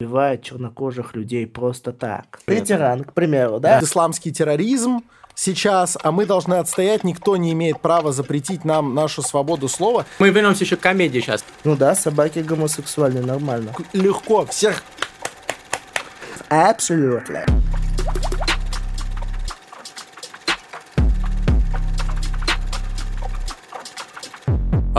убивает чернокожих людей просто так. Ты тиран, к примеру, да? Исламский терроризм сейчас, а мы должны отстоять, никто не имеет права запретить нам нашу свободу слова. Мы вернемся еще к комедии сейчас. Ну да, собаки гомосексуальные, нормально. Легко, всех Absolutely.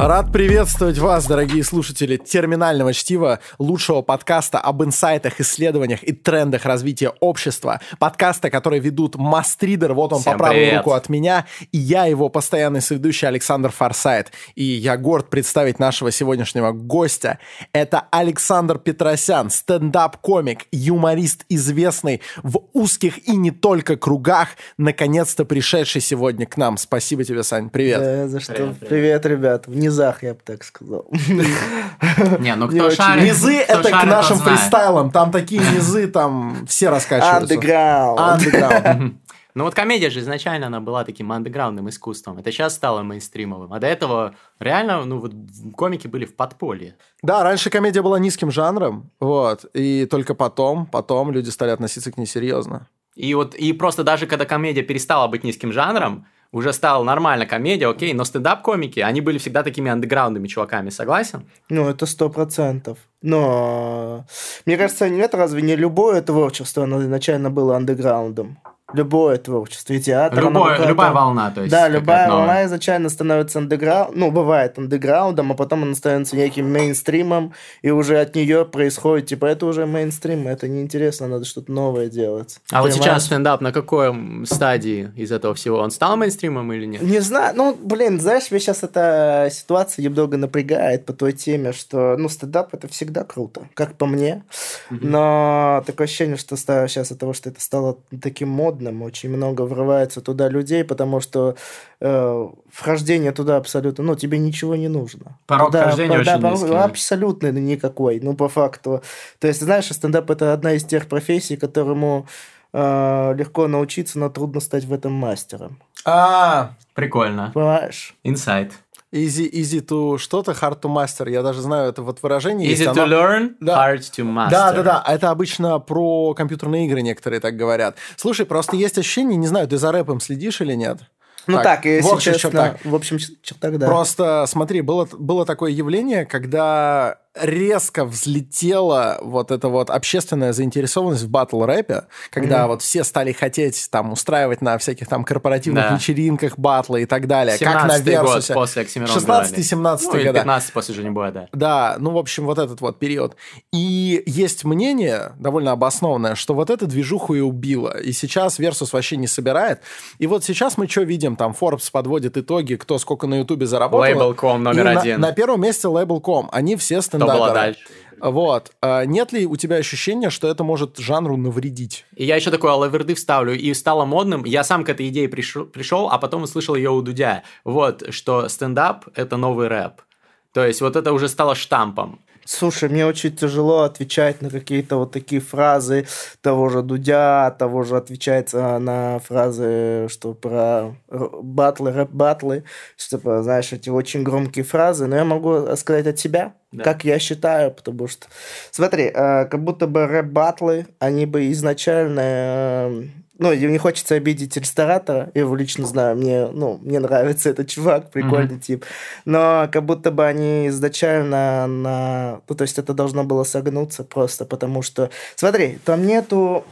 Рад приветствовать вас, дорогие слушатели терминального чтива, лучшего подкаста об инсайтах, исследованиях и трендах развития общества. Подкаста, который ведут Мастридер, вот он Всем по правую привет. руку от меня, и я его постоянный соведущий Александр Форсайт. И я горд представить нашего сегодняшнего гостя. Это Александр Петросян, стендап-комик, юморист, известный в узких и не только кругах, наконец-то пришедший сегодня к нам. Спасибо тебе, Сань, привет. Да, за что? Привет, Привет, привет. ребят. В низах, я бы так сказал. Не, ну кто шарит, Низы это к нашим фристайлам. Там такие низы, там все раскачиваются. Underground. Underground. Ну вот комедия же изначально она была таким андеграундным искусством. Это сейчас стало мейнстримовым. А до этого реально, ну вот комики были в подполье. Да, раньше комедия была низким жанром, вот, и только потом, потом люди стали относиться к ней серьезно. И вот и просто даже когда комедия перестала быть низким жанром, уже стала нормально комедия, окей, но стендап-комики, они были всегда такими андеграундными чуваками, согласен? Ну, это сто процентов. Но мне кажется, нет, разве не любое творчество, оно изначально было андеграундом? Любое творчество, и театр. оно Любое- какое-то- любая волна, то есть. Да, любая новая. волна изначально становится андеграундом, ну, бывает андеграундом, а потом она становится неким мейнстримом, и уже от нее происходит, типа, это уже мейнстрим, это неинтересно, надо что-то новое делать. А вот Понимаешь? сейчас стендап на какой стадии из этого всего? Он стал мейнстримом или нет? Не знаю, ну, блин, знаешь, меня сейчас эта ситуация немного напрягает по той теме, что, ну, стендап это всегда круто, как по мне, но такое ощущение, что сейчас от того, что это стало таким модным, очень много врывается туда людей, потому что э, вхождение туда абсолютно, ну, тебе ничего не нужно. Порог Туда- вхождения да, очень порог низкий. Абсолютно никакой, ну, по факту. То есть, знаешь, стендап это одна из тех профессий, которому э, легко научиться, но трудно стать в этом мастером. А, Прикольно. Понимаешь? Инсайт. Easy, easy to что-то, hard to master. Я даже знаю это вот выражение. есть, Easy to оно- learn, Да. hard to master. Да, да, да. Это обычно про компьютерные игры некоторые так говорят. Слушай, просто есть ощущение, не знаю, ты за рэпом следишь или нет? Ну так, если в общих честно, чертах. в общем ч- чертах, да. Просто смотри, было, было такое явление, когда резко взлетела вот эта вот общественная заинтересованность в батл рэпе, когда Мгм. вот все стали хотеть там устраивать на всяких там корпоративных Да. вечеринках батлы и так далее, как на 17-й год Версусе. после Оксимирон 16-17 Ну, года. 15 после Женебоя, да. Да, ну, в общем, вот этот вот период. И есть мнение, довольно обоснованное, что вот эту движуху и убило. И сейчас Versus вообще не собирает. И вот сейчас мы что видим? Там Forbes подводит итоги, кто сколько на Ютубе заработал. Label.com номер И на- один. На, первом месте Label.com. Они все Что было стендаперы. дальше? Вот. А нет ли у тебя ощущения, что это может жанру навредить? И я еще такой алаверды вставлю, и стало модным. Я сам к этой идее пришел, пришел, а потом услышал ее у Дудя. Вот, что стендап — это новый рэп. То есть вот это уже стало штампом. Слушай, мне очень тяжело отвечать на какие-то вот такие фразы того же Дудя, того же отвечать на фразы, что про р- батлы, рэп-батлы, что, типа, знаешь, эти очень громкие фразы, но я могу сказать от себя, Да. как я считаю, потому что, смотри, э, как будто бы рэп-батлы, они бы изначально э, ну, не хочется обидеть ресторатора, я его лично знаю, мне, ну, мне нравится этот чувак, прикольный тип, но как будто бы они изначально на... Ну, то есть это должно было согнуться просто, потому что... Смотри, там нету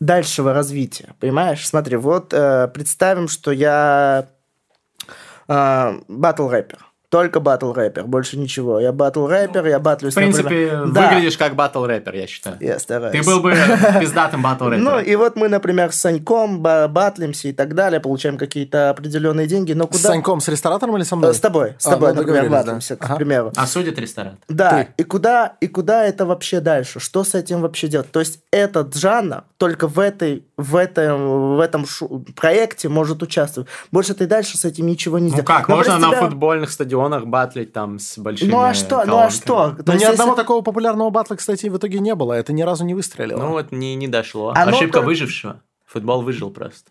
дальшего развития, понимаешь? Смотри, вот э, представим, что я э, батл-рэпер. Только батл-рэпер, больше ничего. Я батл-рэпер, я батлюсь... В принципе, например- Да, выглядишь как батл-рэпер, я считаю. я стараюсь. Ты был бы пиздатым батл-рэпером. Ну, и вот мы, например, с Саньком ба- батлимся и так далее, получаем какие-то определенные деньги, но С куда... Саньком, с ресторатором или со мной? Э, С тобой, с А, тобой, ну, например, да. батлимся, к Ага. примеру. А судит ресторан? Да, Ты. и куда, и куда это вообще дальше? Что с этим вообще делать? То есть этот жанр только в, этой, в этом, в этом шу- проекте может участвовать. Больше ты дальше с этим ничего не Ну сделаешь. как, Но можно на представляю- футбольных стадионах батлить там с большими Ну а что, ну а колонками? что? Но То ни есть, одного если- такого популярного батла, кстати, в итоге не было. Это ни разу не выстрелило. Ну вот не, не дошло. Оно Ошибка то- выжившего. Футбол выжил просто.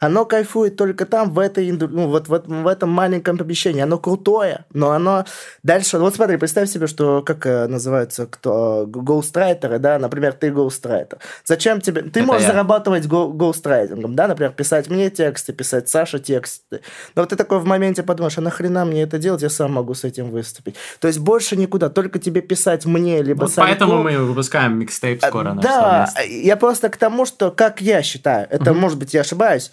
Оно кайфует только там, в, этой, ну, вот, вот в этом маленьком помещении. Оно крутое, но оно дальше... Вот смотри, представь себе, что, как э, называются, кто, гоустрайтеры, да, например, ты гоустрайтер. Зачем тебе... Ты Это можешь я. зарабатывать го- гоустрайтингом, да, например, писать мне тексты, писать Саше тексты. Но вот ты такой в моменте подумаешь, а нахрена мне это делать, я сам могу с этим выступить. То есть больше никуда, только тебе писать мне, либо Вот Саньку. поэтому мы выпускаем микстейп скоро. наш Э, Да, я просто к тому, что, как я считаю, это, может быть, я ошибаюсь,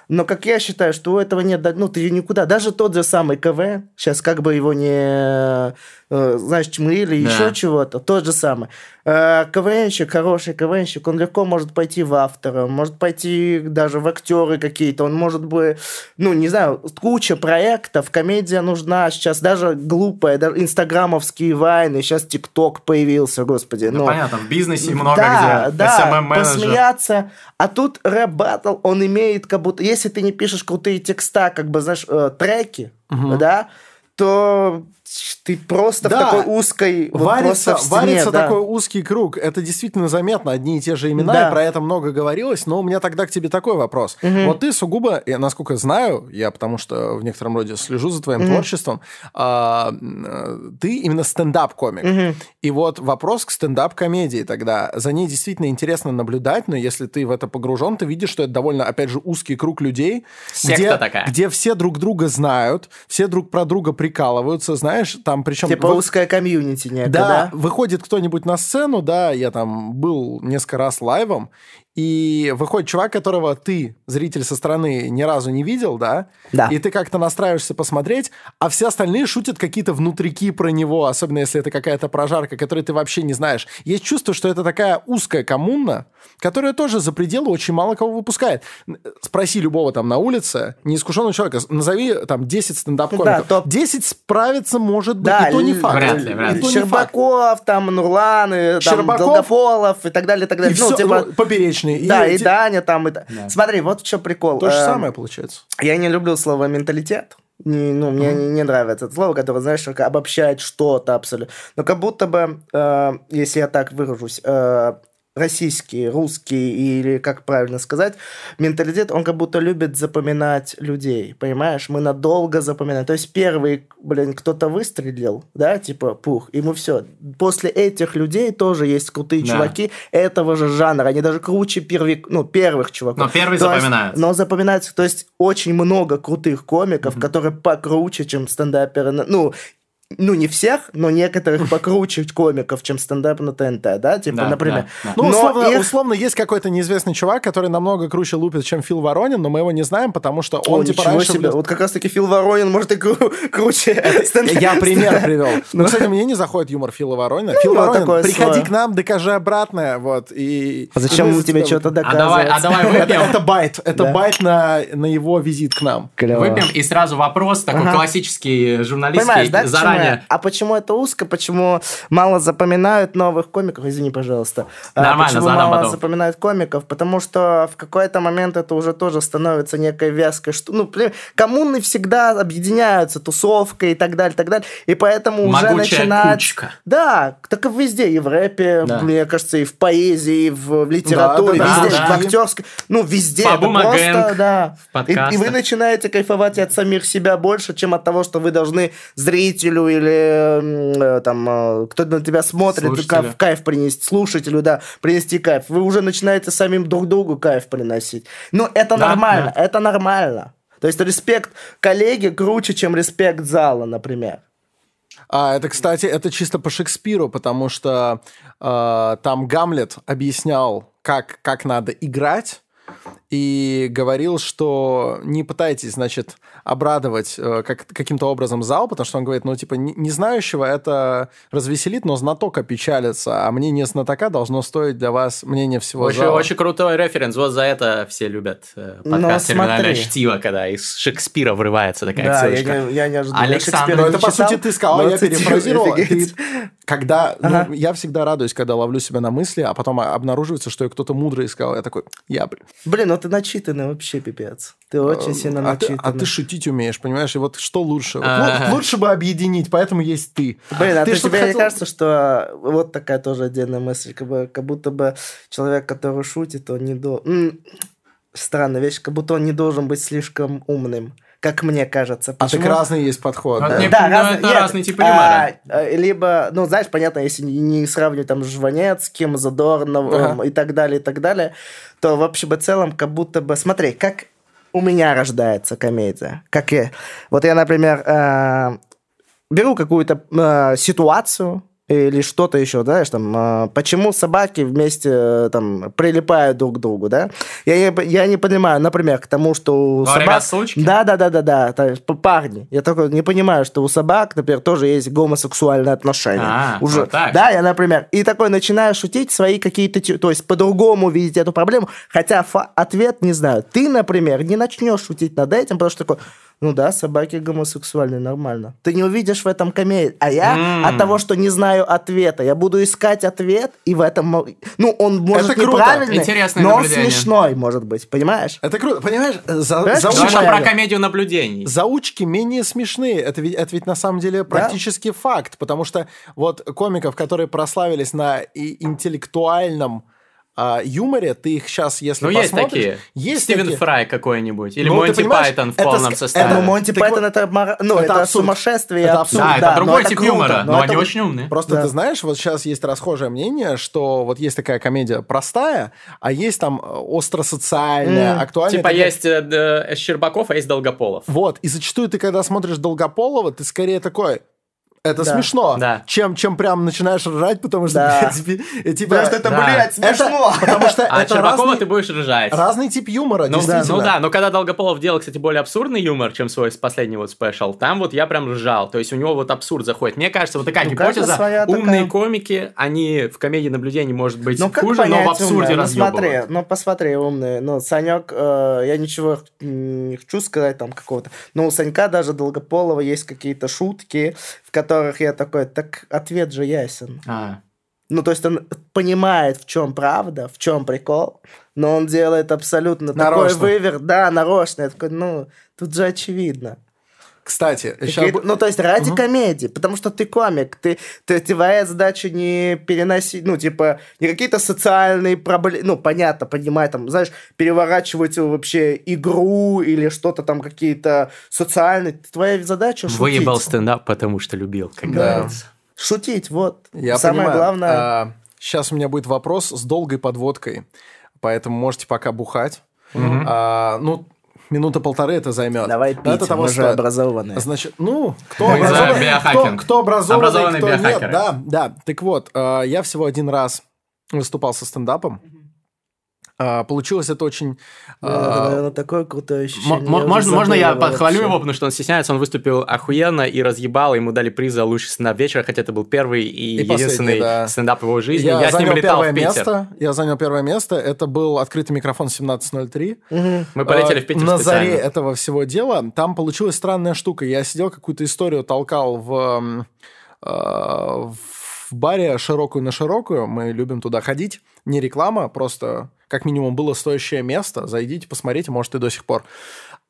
но как я считаю, что у этого нет, ну, ты никуда, даже тот же самый КВ, сейчас как бы его не, э, знаешь, чмырили, Да. еще чего-то, тот же самый. Э, КВНщик, хороший КВНщик, он легко может пойти в автора, может пойти даже в актеры какие-то, он может бы, ну, не знаю, куча проектов, комедия нужна, сейчас даже глупая, даже инстаграмовские вайны, сейчас ТикТок появился, господи. Ну, ну, понятно, в бизнесе много да, где. да, посмеяться. А тут рэп баттл, он имеет как будто, если ты не пишешь крутые текста, как бы, знаешь, э, треки, да, то ты просто Да. в такой узкой, вот Варится, в стене, варится да. такой узкий круг. Это действительно заметно. Одни и те же имена, Да. и про это много говорилось. Но у меня тогда к тебе такой вопрос. Вот ты сугубо, я, насколько знаю, я потому что в некотором роде слежу за твоим творчеством, а, ты именно стендап-комик. И вот вопрос к стендап-комедии тогда. За ней действительно интересно наблюдать, но если ты в это погружен, ты видишь, что это довольно, опять же, узкий круг людей, Секта где, такая. где все друг друга знают, все друг про друга прикалываются, знаешь, там причем... Типа во- узкая комьюнити некая, да, да? выходит кто-нибудь на сцену, да, я там был несколько раз лайвом, и выходит чувак, которого ты, зритель со стороны, ни разу не видел, да, Да. и ты как-то настраиваешься посмотреть, а все остальные шутят какие-то внутрики про него, особенно если это какая-то прожарка, которую ты вообще не знаешь. Есть чувство, что это такая узкая коммуна, которая тоже за пределы очень мало кого выпускает. Спроси любого там на улице, неискушенного человека, назови там 10 стендап-комиков. Да, топ. 10 справиться может быть, Да, и то не факт. Вряд ли, вряд И ли. Щербаков, там, Нурлан, и, там, Щербаков. Долгополов и так далее, и так И далее. Ну, всё, типа, ну, поперечные. да, и эти- Даня там. И... та- Смотри, вот чем прикол. То же Эм, самое получается. Я не люблю слово менталитет. Не- ну, мне не, не нравится это слово, которое, знаешь, только обобщает что-то абсолютно. Но как будто бы, э, если я так выражусь, э, российский, русский или, как правильно сказать, менталитет, он как будто любит запоминать людей, понимаешь? Мы надолго запоминаем. То есть первый, блин, кто-то выстрелил, да, типа, пух, и мы все. После этих людей тоже есть крутые Да. чуваки этого же жанра. Они даже круче первых, ну, первых чуваков. Но первые То есть- запоминаются. но запоминается, то есть очень много крутых комиков, которые покруче, чем стендаперы. Ну, ну, не всех, но некоторых покруче комиков, чем стендап на ТНТ, да? Типа, Да, например. да, да. Ну, Но условно, их- условно, есть какой-то неизвестный чувак, который намного круче лупит, чем Фил Воронин, но мы его не знаем, потому что он, О, типа, раньше... себе. Вот как раз-таки Фил Воронин может и кру- круче стендап- Я пример привел. Ну, кстати, мне не заходит юмор Фила Воронина. Фил ну, Воронин, приходи к нам, докажи обратное, вот, и... А зачем мы тебе тебя что-то. А давай, доказывать? а давай Это, выпьем. это байт, это байт на, на его визит к нам. Клево. Выпьем, и сразу вопрос такой классический, журналистский, заранее. Я? А почему это узко? Почему мало запоминают новых комиков? Извини, пожалуйста. А Нормально, почему мало потом. запоминают комиков? Потому что в какой-то момент это уже тоже становится некой вязкой. Что, ну, коммуны всегда объединяются, тусовка и так далее, так далее. И поэтому уже Могучая начинает... кучка. Да, так и везде, и в рэпе, Да. мне кажется, и в поэзии, и в литературе, Да, да, везде, да, в да. актерской, ну, везде. Бумагам, просто, да. в И, и вы начинаете кайфовать от самих себя больше, чем от того, что вы должны зрителю или э, там э, кто на тебя смотрит, кайф, кайф принести, слушателю, да, принести кайф. Вы уже начинаете самим друг другу кайф приносить. Ну, это Да, нормально, это нормально. То есть респект коллеге круче, чем респект зала, например. А, это, кстати, это чисто по Шекспиру, потому что э, там Гамлет объяснял, как, как надо играть, и говорил, что не пытайтесь, значит, обрадовать э, как, каким-то образом зал, потому что он говорит, ну, типа, не, не знающего это развеселит, но знаток опечалится, а мнение знатока должно стоить для вас мнение всего Очень, зала. очень крутой референс. Вот за это все любят э, Ну, подкаст «Терминальное чтиво», когда из Шекспира врывается такая Да, я ссылочка. не, я не ожидал. Александр, Я Шекспира Ну, не это, по читал, сути, ты сказал, но я цитирую, перефразировал. Ты- когда, ну, Ага. я всегда радуюсь, когда ловлю себя на мысли, а потом обнаруживается, что я кто-то мудрый сказал. Я такой, я, блин. Блин, ну ты начитанный вообще, пипец. Ты очень сильно А ты, начитанный. а ты шутить умеешь, понимаешь? И вот что лучше? Вот лу- лучше бы объединить, поэтому есть ты. Блин, а Ты ты тебе не хотел- кажется, что вот такая тоже отдельная мысль, как, бы, как будто бы человек, который шутит, он не до... Странная вещь, как будто он не должен быть слишком умным, как мне кажется. А так Почему? разный есть подход. А да? Да, ну, разные- это нет, разные типы а, юмора. а, Либо, ну, знаешь, понятно, если не- не сравнивать там с Жванецким, Задорновым Ага. и так далее, и так далее, то в общем и целом как будто бы... Смотри, как у меня рождается комедия. Как я... Вот я, например, э, беру какую-то э, ситуацию, или что-то еще, знаешь, там, э, почему собаки вместе э, там прилипают друг к другу, да? Я не, я не понимаю, например, к тому, что у Говорят, собак... случки? Да, да, да, да, да, п- парни. Я только не понимаю, что у собак, например, тоже есть гомосексуальные отношения. А, Уже. вот так. Да, я, например, и такой начинаю шутить свои какие-то, то есть по-другому видеть эту проблему, хотя ответ не знаю. Ты, например, не начнешь шутить над этим, потому что такой, ну да, собаки гомосексуальные, нормально. Ты не увидишь в этом комедии. А я М. от того, что не знаю ответа, я буду искать ответ, и в этом, ну, он может Это круто. неправильный, Интересное но он наблюдение. смешной, может быть, понимаешь? Это круто, понимаешь? За, Понимаешь, заучки, про комедию наблюдений. заучки менее смешные. Это ведь, это ведь на самом деле практически факт, потому что вот комиков, которые прославились на интеллектуальном а, юморе, ты их сейчас, если Ну, есть посмотришь... такие. Есть Стивен такие. Фрай какой-нибудь. Или Ну, Монти Пайтон в это полном составе. это Ну, Монти Так Пайтон вот, это, ну, это это, абсурд. сумасшествие. Это абсурд, Да, это да, но другой это тип круто, юмора, но это они вот- очень умные. Просто Да. ты знаешь, вот сейчас есть расхожее мнение, что вот есть такая комедия простая, а есть там э, остро-социальная, М, актуальная. Типа такая- есть э, э, Щербаков, а есть Долгополов. Вот, и зачастую ты, когда смотришь Долгополова, ты скорее такой... Это Да. смешно, Да. чем, чем прям начинаешь ржать, потому что, Да. блядь, типа, Потому что это, Да. блядь, это- смешно. потому что А это разный, ты будешь ржать. разный тип юмора, Ну, действительно. ну да, но когда Долгополов делал, кстати, более абсурдный юмор, чем свой последний вот спешл, там вот я прям ржал. То есть у него вот абсурд заходит. Мне кажется, вот такая Ну, гипотеза. своя Умные такая. комики, они в комедии наблюдений, может быть, Ну, как хуже, но понять в абсурде умное? Ну, смотри, ну, посмотри, умный. Ну, Санек, э, я ничего не хочу сказать там какого-то. Но у Санька даже Долгополова есть какие-то шутки, в которых я такой, так ответ же ясен. А. Ну, то есть он понимает, в чем правда, в чем прикол, но он делает абсолютно Нарочно. такой выверт. Да, нарочно. Я такой, ну, тут же очевидно. Кстати, бу- Ну, то есть ради Мгм. комедии, потому что ты комик, ты, ты, твоя задача не переносить, ну, типа, не какие-то социальные проблемы, ну, понятно, понимаю, там, знаешь, переворачивать вообще игру или что-то там, какие-то социальные, твоя задача шутить. Выебал стендап, потому что любил, как Да. говорится. Шутить, вот. я Самое понимаю. главное. сейчас у меня будет вопрос с долгой подводкой, поэтому можете пока бухать. Мгм. А, ну, минута полторы это займет. Давай пить, это того мы же стоит. образованные. Значит, ну, кто Мы образованный, кто, кто образованный, Образованные кто нет, биохакеры. да, да. Так вот, э, я всего один раз выступал со стендапом. А, Получилось это очень... Это, а, наверное, такое крутое ощущение. я можно, можно я забыл подхвалю вообще. его, потому что он стесняется, он выступил охуенно и разъебал, ему дали приз за лучший стендап вечера, хотя это был первый и, И единственный да. стендап в его жизни. Я, Я, с ним занял летал первое в Питер. место. Я занял первое место. Это был открытый микрофон 1703. Мгм. Мы полетели А, в Питер На специально. заре этого всего дела там получилась странная штука. Я сидел, какую-то историю толкал в, э, в баре широкую на широкую. Мы любим туда ходить. Не реклама, просто как минимум было стоящее место. Зайдите, посмотрите, может, и до сих пор.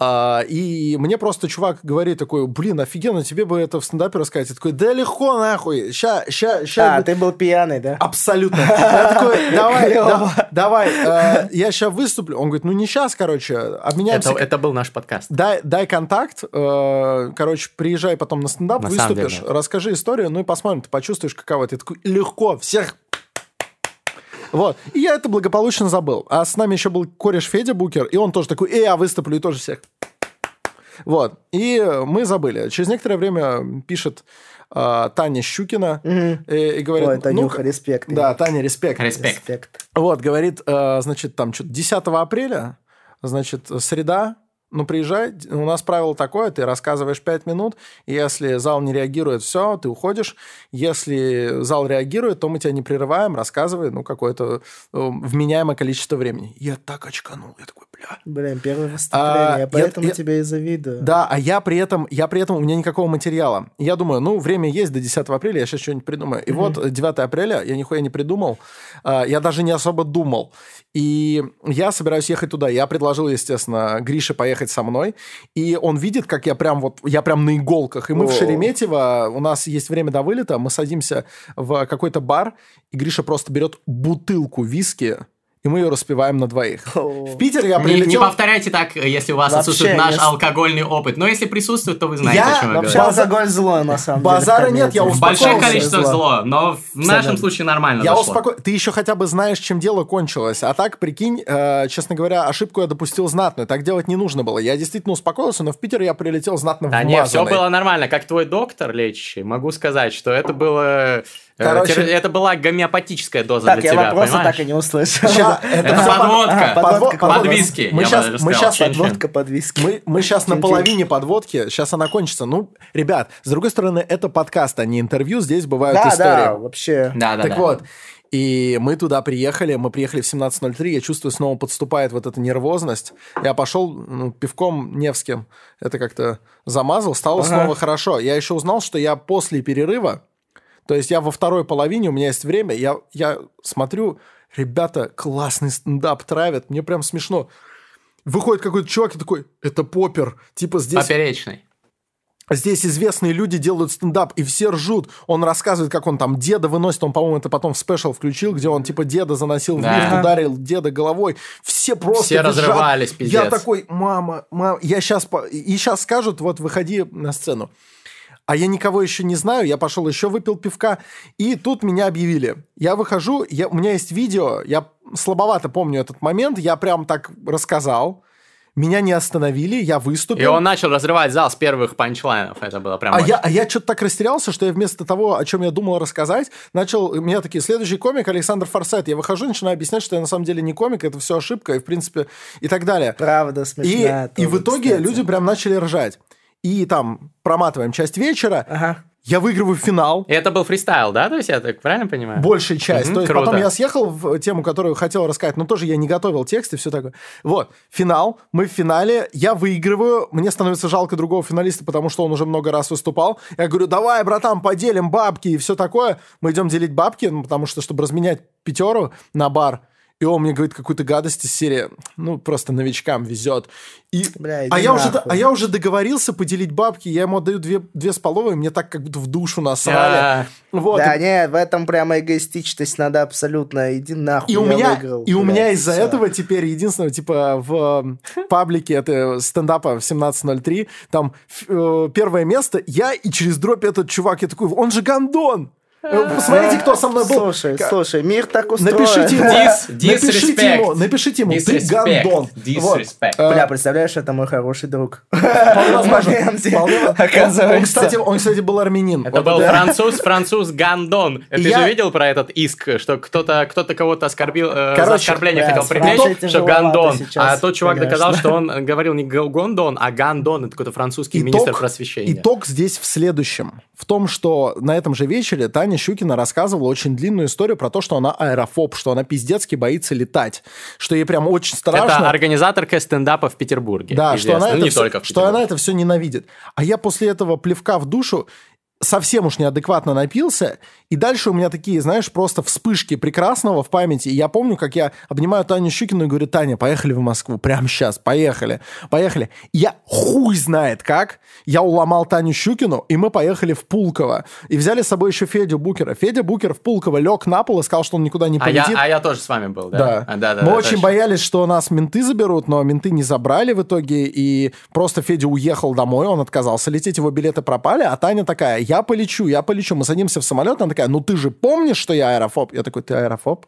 А, и мне просто чувак говорит такой, блин, офигенно, тебе бы это в стендапе рассказать. Я такой, да легко, нахуй, ща, ща, ща. А, ты был пьяный, да? Абсолютно. Я такой, давай, да- давай, э, я сейчас выступлю. Он говорит, ну не сейчас, короче, обменяемся. Это, это был наш подкаст. Дай, дай контакт, э, короче, приезжай потом на стендап, На выступишь, расскажи историю, ну и посмотрим, ты почувствуешь, каково это. Я такой, легко, всех... Вот. И я это благополучно забыл. А с нами еще был кореш Федя Букер, и он тоже такой, эй, я выступлю, и тоже всех. Вот. И мы забыли. Через некоторое время пишет э, Таня Щукина Мгм. и, и говорит... Ой, ну, Танюха, респект. да, Таня, респект. Респект. Респект. Вот, говорит, э, значит, там что-то 10 апреля, значит, среда, ну, приезжай, у нас правило такое, ты рассказываешь 5 минут, если зал не реагирует, все, ты уходишь. Если зал реагирует, то мы тебя не прерываем, рассказывай, ну, какое-то э, вменяемое количество времени. Я так очканул, я такой, бля. Блин, первое выступление, А, поэтому я- тебе и завидую. Да, а я при этом, я при этом, у меня никакого материала. Я думаю, ну, время есть до 10 апреля, я сейчас что-нибудь придумаю. И вот 9 апреля я нихуя не придумал, а, я даже не особо думал. И я собираюсь ехать туда. Я предложил, естественно, Грише поехать со мной. И он видит, как я прям вот, я прям на иголках. И мы в О. Шереметьево, у нас есть время до вылета, мы садимся в какой-то бар, и Гриша просто берет бутылку виски и мы ее распиваем на двоих. В Питер я Не, прилетел... не повторяйте так, если у вас Вообще отсутствует наш нет. алкогольный опыт. Но если присутствует, то вы знаете, Я о чем я Вообще говорю. Алкоголь зло, на самом деле. Базара нет, я успокоился. Большое Успокоился, количество зло, но в нашем Абсолютно. случае нормально Я зашло. успоко... Ты еще хотя бы знаешь, чем дело кончилось. А так, прикинь, э, честно говоря, ошибку я допустил знатную. Так делать не нужно было. Я действительно успокоился, но в Питер я прилетел знатно Да не, все вмазанный. было нормально. Как твой доктор лечащий, могу сказать, что это было... Короче- Это была гомеопатическая доза Так, для я тебя, вопроса понимаешь? так и не услышал. Ща, это Это всё подводка. А, подводка, Подво- Под виски, Мы я сейчас, мы. Подводка под виски. мы, мы сейчас на половине подводки, сейчас она кончится. Ну, ребят, с другой стороны, это подкаст, а не интервью, здесь бывают Да, истории. да, вообще. Да, да, так да. вот, и мы туда приехали, мы приехали в 17.03, я чувствую, снова подступает вот эта нервозность. Я пошел ну, пивком Невским, это как-то замазал, стало Ага. снова хорошо. Я еще узнал, что я после перерыва, то есть я во второй половине, у меня есть время, я, я смотрю, ребята, классный стендап травят, мне прям смешно. Выходит какой-то чувак и такой, это попер, типа здесь... Поперечный. Здесь известные люди делают стендап, и все ржут. Он рассказывает, как он там деда выносит. Он, по-моему, это потом в спешл включил, где он типа деда заносил в лифт, ударил деда головой. Все просто Все визжат. разрывались, Я пиздец. такой, мама, мама, я сейчас... И сейчас скажут, вот выходи на сцену. А я никого еще не знаю, я пошел еще выпил пивка, и тут меня объявили. Я выхожу, я, у меня есть видео, я слабовато помню этот момент, я прям так рассказал, меня не остановили, я выступил. И он начал разрывать зал с первых панчлайнов. Это было прям А очень- я, а я что-то так растерялся, что я вместо того, о чем я думал рассказать, начал... У меня такие, следующий комик Александр Форсайт. Я выхожу, начинаю объяснять, что я на самом деле не комик, это все ошибка, и в принципе, и так далее. Правда И, смешная. и в итоге кстати. люди прям начали ржать. И там проматываем часть вечера, Ага. я выигрываю финал, И это был фристайл, да? То есть я так правильно понимаю? большая часть. Мгм, То есть круто. потом я съехал в тему, которую хотел рассказать, но тоже я не готовил текст и все такое. Вот, финал, мы в финале, я выигрываю, мне становится жалко другого финалиста, потому что он уже много раз выступал. Я говорю, давай, братан, поделим бабки и все такое. Мы идем делить бабки, ну, потому что, чтобы разменять пятеру на бар, и он мне говорит какую-то гадость из серии, ну, просто новичкам везет. И, Бля, а, я уже, а я уже договорился поделить бабки, я ему отдаю две, две с половой, мне так как будто в душу насрали. А, Вот, Да, и- не, в этом прямо эгоистичность надо абсолютно. Иди нахуй, И у меня, выиграл, и у меня из-за этого теперь единственное, типа, в паблике это стендапа в 17.03, там э, первое место, я и через дробь этот чувак, я такой, он же Гондон! Э, Посмотрите, кто со мной был. Слушай, слушай, мир так устроен. Напишите ему, Дис- напишите ему, напишите ему, ты. Disrespect. Вот. Бля, представляешь, это мой хороший друг. Оказывается. Он, кстати, он, кстати, был армянин. Это был француз, француз Гандон. Ты Я- же видел про этот иск, что кто-то кто кого-то оскорбил, э, оскорбление хотел привлечь, что Гандон. А тот чувак доказал, что он говорил не Гондон, а Гандон. Это какой-то французский министр просвещения. Итог здесь в следующем. В том, что на этом же вечере Таня Щукина рассказывала очень длинную историю про то, что она аэрофоб, что она пиздецки боится летать. Что ей прям очень страшно. Это организаторка стендапа в Петербурге. Да, что известно. она, Ну, это не все, только в что она это все ненавидит. А я после этого плевка в душу совсем уж неадекватно напился, и дальше у меня такие, знаешь, просто вспышки прекрасного в памяти. И я помню, как я обнимаю Таню Щукину и говорю, Таня, поехали в Москву, прямо сейчас, поехали, поехали. И я хуй знает как, я уломал Таню Щукину, и мы поехали в Пулково. И взяли с собой еще Федю Букера. Федя Букер в Пулково лег на пол и сказал, что он никуда не А я, полетит. а я тоже с вами был, да? Да. А, да, да, Мы да, очень точно. боялись, что нас менты заберут, но менты не забрали в итоге, и просто Федя уехал домой, он отказался лететь, его билеты пропали, а Таня такая, я полечу, я полечу. Мы садимся в самолет, она такая, ну ты же помнишь, что я аэрофоб? Я такой, ты аэрофоб?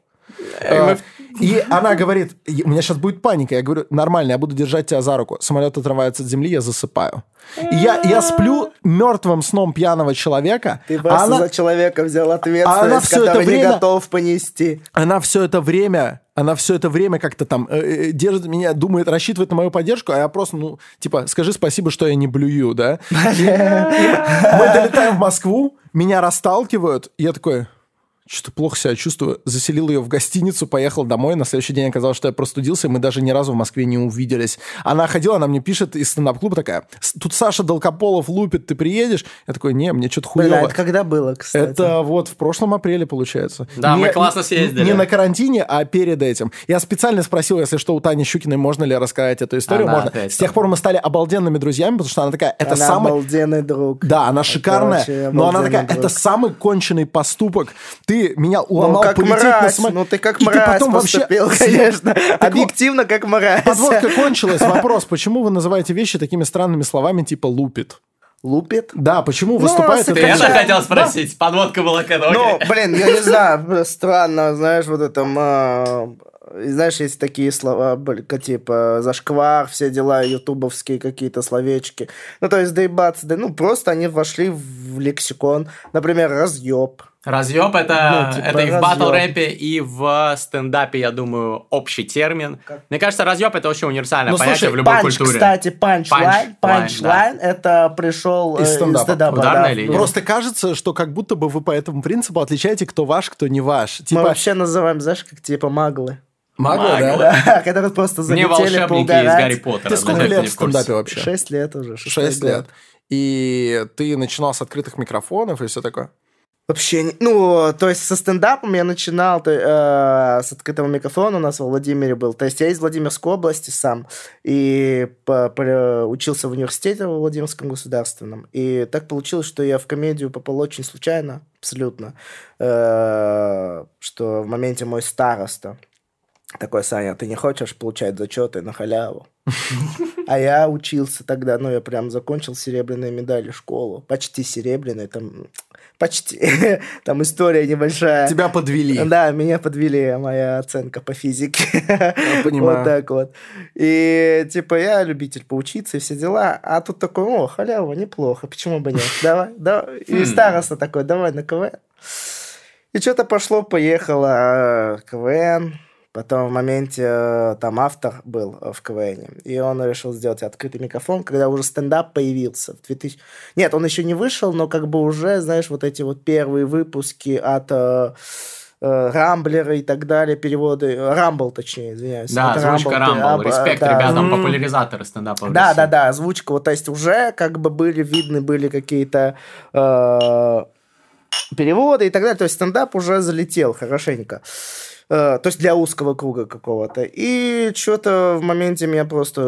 А, И она говорит, «И у меня сейчас будет паника. Я говорю, нормально, я буду держать тебя за руку. Самолет отрывается от земли, я засыпаю. И я, я сплю мертвым сном пьяного человека. Ты а просто она- за человека взял она ответственность, всё это который не время- готов понести. она все это время, она все это время как-то там э, э, держит меня, думает, рассчитывает на мою поддержку, а я просто, ну, типа, скажи спасибо, что я не блюю, да? Мы долетаем в Москву, меня расталкивают, я такой, что-то плохо себя чувствую. Заселил ее в гостиницу, поехал домой. На следующий день оказалось, что я простудился, и мы даже ни разу в Москве не увиделись. Она ходила, она мне пишет из стендап-клуба такая, «С- тут Саша Долгополов лупит, ты приедешь? Я такой, не, мне что-то хуево. это когда было, кстати? Это вот в прошлом апреле, получается. Да, мы классно съездили. Не на карантине, а перед этим. Я специально спросил, если что, у Тани Щукиной, можно ли рассказать эту историю. Она можно. С тех пор мы стали обалденными друзьями, потому что она такая, это Она самый... обалденный друг. Да, она шикарная, вообще но она такая, друг. это самый конченый поступок. Ты ты меня уломал Ну, как полететь на мразь, самолете. ну ты как И ты мразь потом вообще- поступил, конечно. Объективно, как мразь. Подводка кончилась. Вопрос, почему вы называете вещи такими странными словами типа «лупит»? Лупит. Да, почему Ну, выступает... ты Ты это Хотя- хотел спросить. Подводка была к этому. Ну, блин, я не знаю, странно, знаешь, вот это... э, Знаешь, есть такие слова, типа зашквар, все дела, ютубовские какие-то словечки. Ну, то есть доебаться, да, ну, просто они вошли в лексикон. Например, разъеб. Разъеб это, Ну, типа это и в батл рэпе, и в стендапе, я думаю, общий термин. Мне кажется, разъеб это очень универсальное Ну, понятие слушай, в любой Панч, культуре. кстати, панчлайн. Панчлайн, Панчлайн, это пришел Из э, стендапа. Ударная да. линия. Просто кажется, что как будто бы вы по этому принципу отличаете, кто ваш, кто не ваш. Мы Типа, вообще называем, знаешь, как типа маглы. маглы, Маглы. да? Да, которые просто залетели волшебники из поугарать. Гарри Поттера. Ты сколько да, лет не в стендапе вообще? Шесть лет уже. Шесть лет. И ты начинал с открытых микрофонов и все такое? Вообще, ну, то есть со стендапом я начинал то, э, с открытого микрофона, у нас во Владимире был. То есть я из Владимирской области сам, и по- по- учился в университете во Владимирском государственном. И так получилось, что я в комедию попал очень случайно, абсолютно, э, что в моменте мой староста такой, Саня, ты не хочешь получать зачеты на халяву? А я учился тогда, ну, я прям закончил серебряной медали школу. Почти серебряной, там, почти. Там история небольшая. Тебя подвели. Да, меня подвели, моя оценка по физике. понимаю. Вот так вот. И, типа, я любитель поучиться и все дела. А тут такой, о, халява, неплохо, почему бы нет? Давай, давай. И староста такой, давай на КВН. И что-то пошло-поехало э, КВН. Потом в моменте э, там автор был э, в КВН, и он решил сделать открытый микрофон, когда уже стендап появился в 2000... Нет, он еще не вышел, но как бы уже, знаешь, вот эти вот первые выпуски от э, э, Рамблера и так далее, переводы... Рамбл, точнее, извиняюсь. Да, От озвучка Рамбл. Rumble, Респект да. ребятам, популяризаторы стендапа Да, России. да, да, озвучка. Вот, то есть уже как бы были видны были какие-то э, переводы и так далее. То есть стендап уже залетел хорошенько. Э, то есть для узкого круга какого-то. И что-то в моменте меня просто,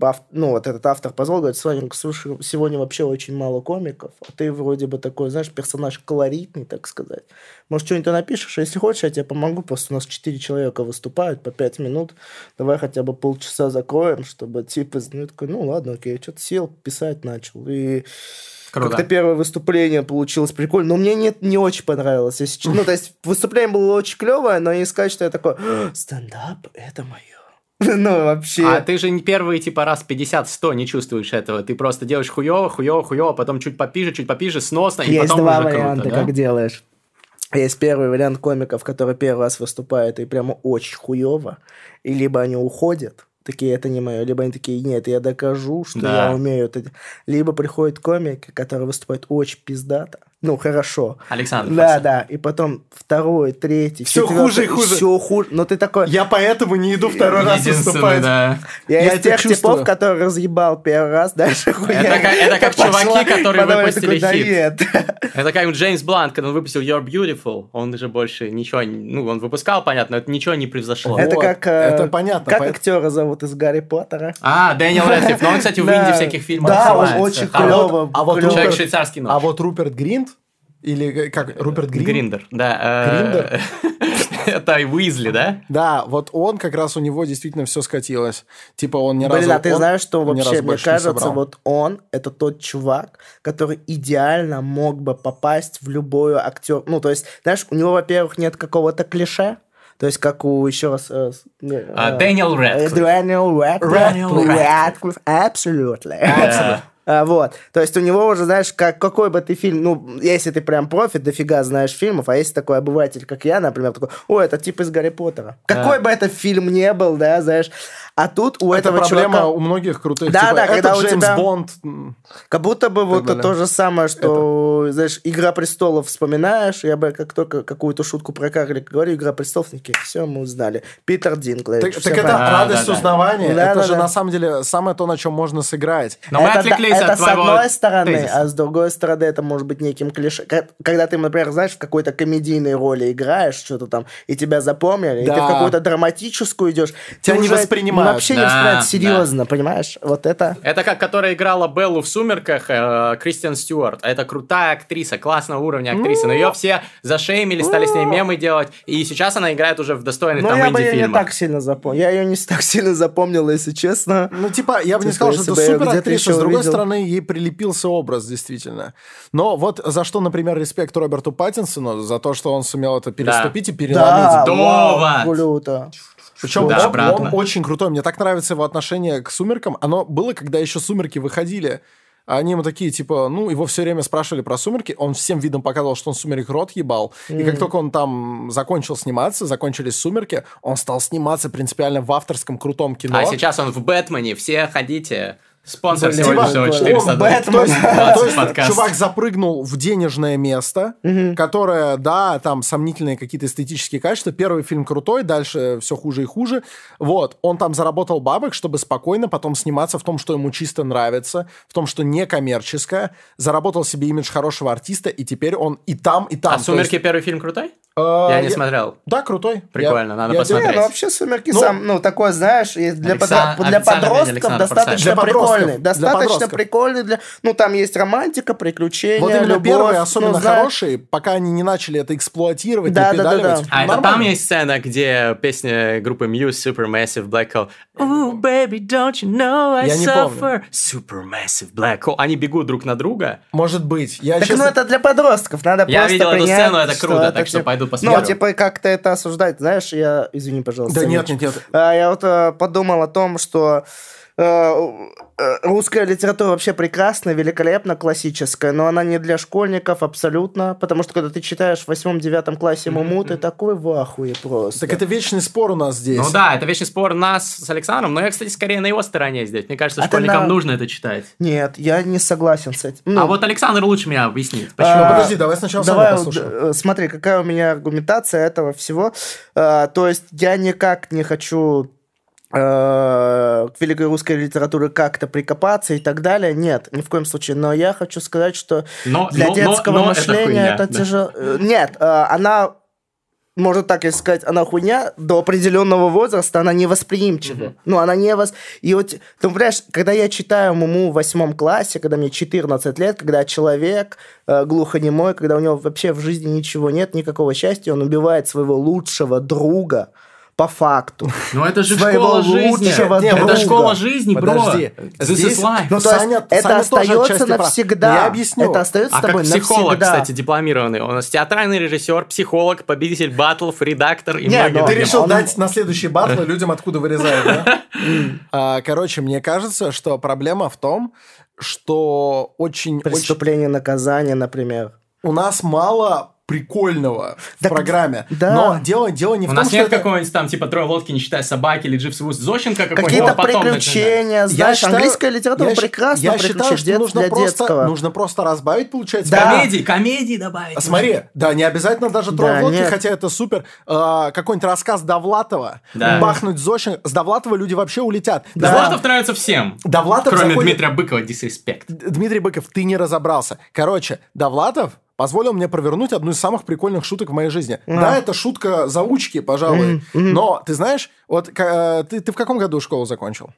э, ну, вот этот автор позвал, говорит, Славик, слушай, сегодня вообще очень мало комиков, а ты вроде бы такой, знаешь, персонаж колоритный, так сказать. Может, что-нибудь напишешь, а если хочешь, я тебе помогу, просто у нас четыре человека выступают по пять минут, давай хотя бы полчаса закроем, чтобы типа, ну, такой, ну, ладно, окей, что-то сел, писать начал, и Круто. как-то первое выступление получилось прикольно, но мне не, не очень понравилось, если. Ну, то есть, выступление было очень клевое, но не сказать, что я такой, «А, стендап, это мое. Ну, вообще. А ты же не первый, типа, раз 50-100 не чувствуешь этого. Ты просто делаешь хуёво, хуёво, хуёво, потом чуть попиже, чуть попиже, сносно, и Есть потом два уже варианта, круто, да? как делаешь. Есть первый вариант комиков, который первый раз выступает и прямо очень хуево, и либо они уходят, такие, это не мое, либо они такие, нет, я докажу, что Да. я умею это. де-». Либо приходит комик, который выступает очень пиздато, ну, хорошо. Александр Да, Форсайт. да, и потом второй, третий, Всё четвёртый, хуже и хуже. Все хуже. Но ты такой... Я поэтому не иду второй раз выступать. да. Я, Я из это тех чувствую. типов, который разъебал первый раз, дальше хуйня. Это как- это как пошла, чуваки, которые выпустили такой, «Да хит». нет». Это как Джеймс Блант, когда он выпустил You're Beautiful, он же больше ничего, ну, он выпускал, понятно, но это ничего не превзошло. Это Вот, как... э, это понятно, Как поэт- актера зовут из Гарри Поттера? А, Дэниел Рэдклифф, но он, кстати, в Да. Инди всяких фильмах Да, он очень Там клёво. а вот. Человек швейцарский. А вот Руперт Гринт? Или как? Руперт Гринт? Гриндер, да. э, Это Уизли, да? Да, вот он как раз у него действительно все скатилось. Типа он ни разу... Блин, а ты знаешь, что вообще, мне не кажется, вот он, это тот чувак, который идеально мог бы попасть в любую актер. Ну, то есть, знаешь, у него, во-первых, нет какого-то клише, то есть, как у еще раз... э, не, А, э, Дэниел э, Рэдклифф. Дэниел Рэдклифф. Рэдклифф, absolutely. А, Вот. То есть у него уже, знаешь, как, какой бы ты фильм, ну, если ты прям профи, дофига знаешь фильмов, а если такой обыватель, как я, например, такой, о, это тип из Гарри Поттера. Какой бы это фильм не был, да, знаешь, а тут у Это этого проблема чувака... у многих крутых. Да, типа, да, это когда у Джеймс тебя- Бонд. Как будто бы вот далее. то же самое, что, знаешь, «Игра престолов» вспоминаешь, я бы как только какую-то шутку про карлика говорю, «Игра престолов», такие, все, мы узнали. Питер Динклэйдж. Так, так это. Да, радость да, да. узнавания. Да, это да, же да. на самом деле самое то, на чем можно сыграть. Но мы это, да- отвлеклись это от с одной стороны, тезиса. а с другой стороны это может быть неким клише. Когда ты, например, знаешь, в какой-то комедийной роли играешь, что-то там, и тебя запомнили, и ты в какую-то драматическую идешь. Тебя не воспринимают воспринимают. вообще не воспринимают да. серьезно, понимаешь? Вот это... Это как, которая играла Беллу в «Сумерках», э, Кристиан Стюарт. Это крутая актриса, классного уровня актриса. Но ее все зашеймили, стали с ней мемы делать. И сейчас она играет уже в достойных Ну, там я бы ее не инди-фильмах. так сильно запомнил. Я ее не так сильно запомнил, если честно. Ну, типа, я бы не Типа, сказал, что это супер актриса, с другой стороны, ей прилепился образ, действительно. Но вот за что, например, респект Роберту Паттинсону, за то, что он сумел это переступить и переломить. Да, вот. круто. Причем Да, он, обратно. он очень крутой. Мне так нравится его отношение к «Сумеркам». Оно было, когда еще «Сумерки» выходили. А Они ему такие, типа, ну, его все время спрашивали про «Сумерки». Он всем видом показывал, что он «Сумерек» рот ебал. И как только он там закончил сниматься, закончились «Сумерки», он стал сниматься принципиально в авторском крутом кино. А сейчас он в «Бэтмене». Все ходите. Спонсор Блин, сегодняшнего типа, 400 он долларов. Бэтмен. То есть, то 20 есть подкаст. чувак запрыгнул в денежное место, которое, да, там сомнительные какие-то эстетические качества. Первый фильм крутой, дальше все хуже и хуже. Вот, он там заработал бабок, чтобы спокойно потом сниматься в том, что ему чисто нравится, в том, что не коммерческое. Заработал себе имидж хорошего артиста, и теперь он и там, и там. А «Сумерки» есть, первый фильм крутой? э, Я не смотрел. Да, крутой. Прикольно, Я- надо я- посмотреть. Не, ну вообще «Сумерки» Ну, сам, ну, такой, знаешь, для, Александр- подро- для подростков достаточно Форсайта. Для прикольный. для Достаточно подростков. прикольный для... Ну, там есть романтика, приключения, Вот именно любовь. первые особенно ну, хорошие, пока они не начали это эксплуатировать, Да, да, да, да. А это там есть сцена, где песня группы Muse Supermassive Black Hole Ooh, baby, don't you know I Я не suffer Supermassive Black Hole Они бегут друг на друга Может быть. Я Так, честно- ну, это для подростков, надо Я просто видел эту принять, сцену, это круто, так что типа- пойду посмотрю. Ну, типа, как-то это осуждать, знаешь, я... Извини, пожалуйста. Да нет, нет, нет. А, Я вот э, подумал о том, что русская литература вообще прекрасна, великолепна, классическая, но она не для школьников абсолютно, потому что когда ты читаешь в восьмом-девятом классе Муму, ты такой в ахуе просто. Так это вечный спор у нас здесь. Ну да, это вечный спор нас с Александром, но я, кстати, скорее на его стороне здесь. Мне кажется, А школьникам на- нужно это читать. Нет, я не согласен с этим. Ну, А вот Александр лучше меня объяснит. Почему? А, подожди, давай сначала Давай, послушаем. э, смотри, какая у меня аргументация этого всего. Э, то есть я никак не хочу э, к великой русской литературе как-то прикопаться и так далее. Нет, ни в коем случае. Но я хочу сказать, что Но- для но- но- детского но это мышления хуйня, это, да. тяжело. Э, Нет, э, она можно так если сказать, она хуйня, до определенного возраста она невосприимчива. Ну, она не вос... И вот, ты понимаешь, когда я читаю Муму в восьмом классе, когда мне 14 лет, когда человек э, глухонемой, когда у него вообще в жизни ничего нет, никакого счастья, он убивает своего лучшего друга по факту. Ну это же школа жизни. лучшего Не, это школа жизни, бро. Подожди. This Здесь- is life. Ну, то есть, Саня- это Саня остается навсегда. Я объясню. Это остается А с тобой как психолог, навсегда. кстати, дипломированный. Он у нас театральный режиссер, психолог, победитель батлов, редактор и Не, многие ну, Ты другие. решил Он- дать на следующие батлы людям, откуда вырезают, да? А, Короче, мне кажется, что проблема в том, что очень, очень Преступление, наказание, например. у нас мало прикольного в Так, программе. да. Но дело, дело не У в том, нас что нет это... какого-нибудь там, типа, трое лодки, не считая собаки, или Дживс Вуз Зощенко какой-нибудь. Какие-то приключения, знаешь, Я считаю- английская литература я прекрасна, Я считаю, что нужно для просто, детского. нужно просто разбавить, получается. Да. Комедии, комедии добавить. А Смотри, да, не обязательно даже трое Да, в лодке, нет. хотя это супер. А, какой-нибудь рассказ Довлатова, Да. бахнуть Зощенко. С Довлатова люди вообще улетят. Да. Довлатов нравится всем. Довлатов Кроме заходит- Дмитрия Быкова, disrespect. Д- Дмитрий Быков, ты не разобрался. Короче, Довлатов позволил мне провернуть одну из самых прикольных шуток в моей жизни. Да, это шутка заучки, пожалуй. Но, ты знаешь, вот ка- ты, ты в каком году школу закончил?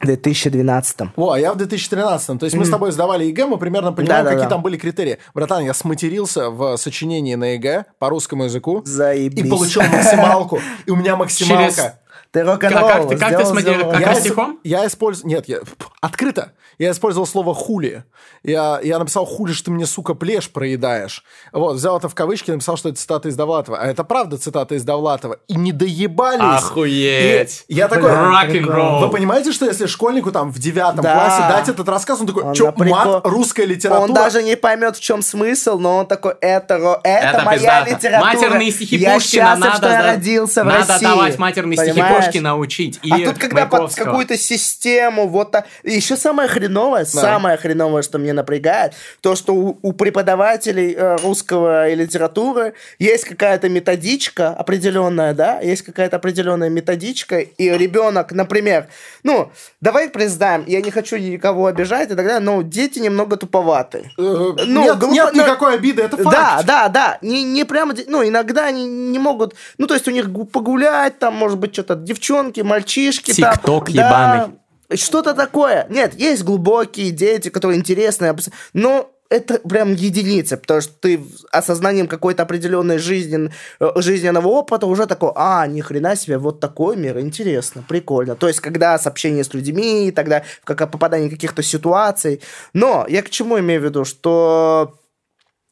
В 2012. О, а я в 2013. То есть мы с тобой сдавали ЕГЭ, мы примерно понимаем, Да-да-да. какие там были критерии. Братан, я сматерился в сочинении на ЕГЭ по русскому языку. Заебись. И получил максималку. И у меня максималка. Ты рок-н-ролл. Как- как ты- как ты смотрел- сделал. как Я стихом? Я использую... Нет, я... открыто. Я использовал слово «хули». Я, я написал «хули, что ты мне, сука, плешь проедаешь». Вот, взял это в кавычки, написал, что это цитата из Довлатова. А это правда цитата из Довлатова. И не доебались. Охуеть. И я такой... Рок-н-ролл. Вы понимаете, что если школьнику там в девятом Да. классе дать этот рассказ, он такой, Он что, на прикол- мат, русская литература? Он даже не поймет, в чем смысл, но он такой, это, ро- это, Это моя пиздато. литература. Матерные стихи Я Пушкина счастлив, надо, что я родился в надо России. давать матерные стихи? Пушкина учить. И А тут, когда под какую-то систему, вот так. И еще самое хреновое, самое хреновое, что мне напрягает, то, что у, у преподавателей э, русского и литературы есть какая-то методичка определенная, да, есть какая-то определенная методичка, и ребенок, например, ну, давай признаем, я не хочу никого обижать и так далее, но дети немного туповаты. Э, Ну, нет, глупо- нет но- никакой обиды, это факт. Да, да, да. Не, не прямо, ну, иногда они не могут, ну, то есть у них гу- погулять, там, может быть, что-то девчонки, мальчишки. Тикток да, ебаный. Что-то такое. Нет, есть глубокие дети, которые интересные, но это прям единица, потому что ты осознанием какой-то определенной жизнен, э, жизненного опыта уже такой, а, ни хрена себе, вот такой мир, интересно, прикольно. То есть, когда с общением с людьми, тогда как попадание каких-то ситуаций. Но я к чему имею в виду, что...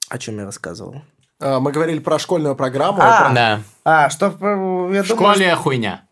О чем я рассказывал? А, Мы говорили про школьную программу. А, про- Да. А, что, я В думаю, школе хуйня.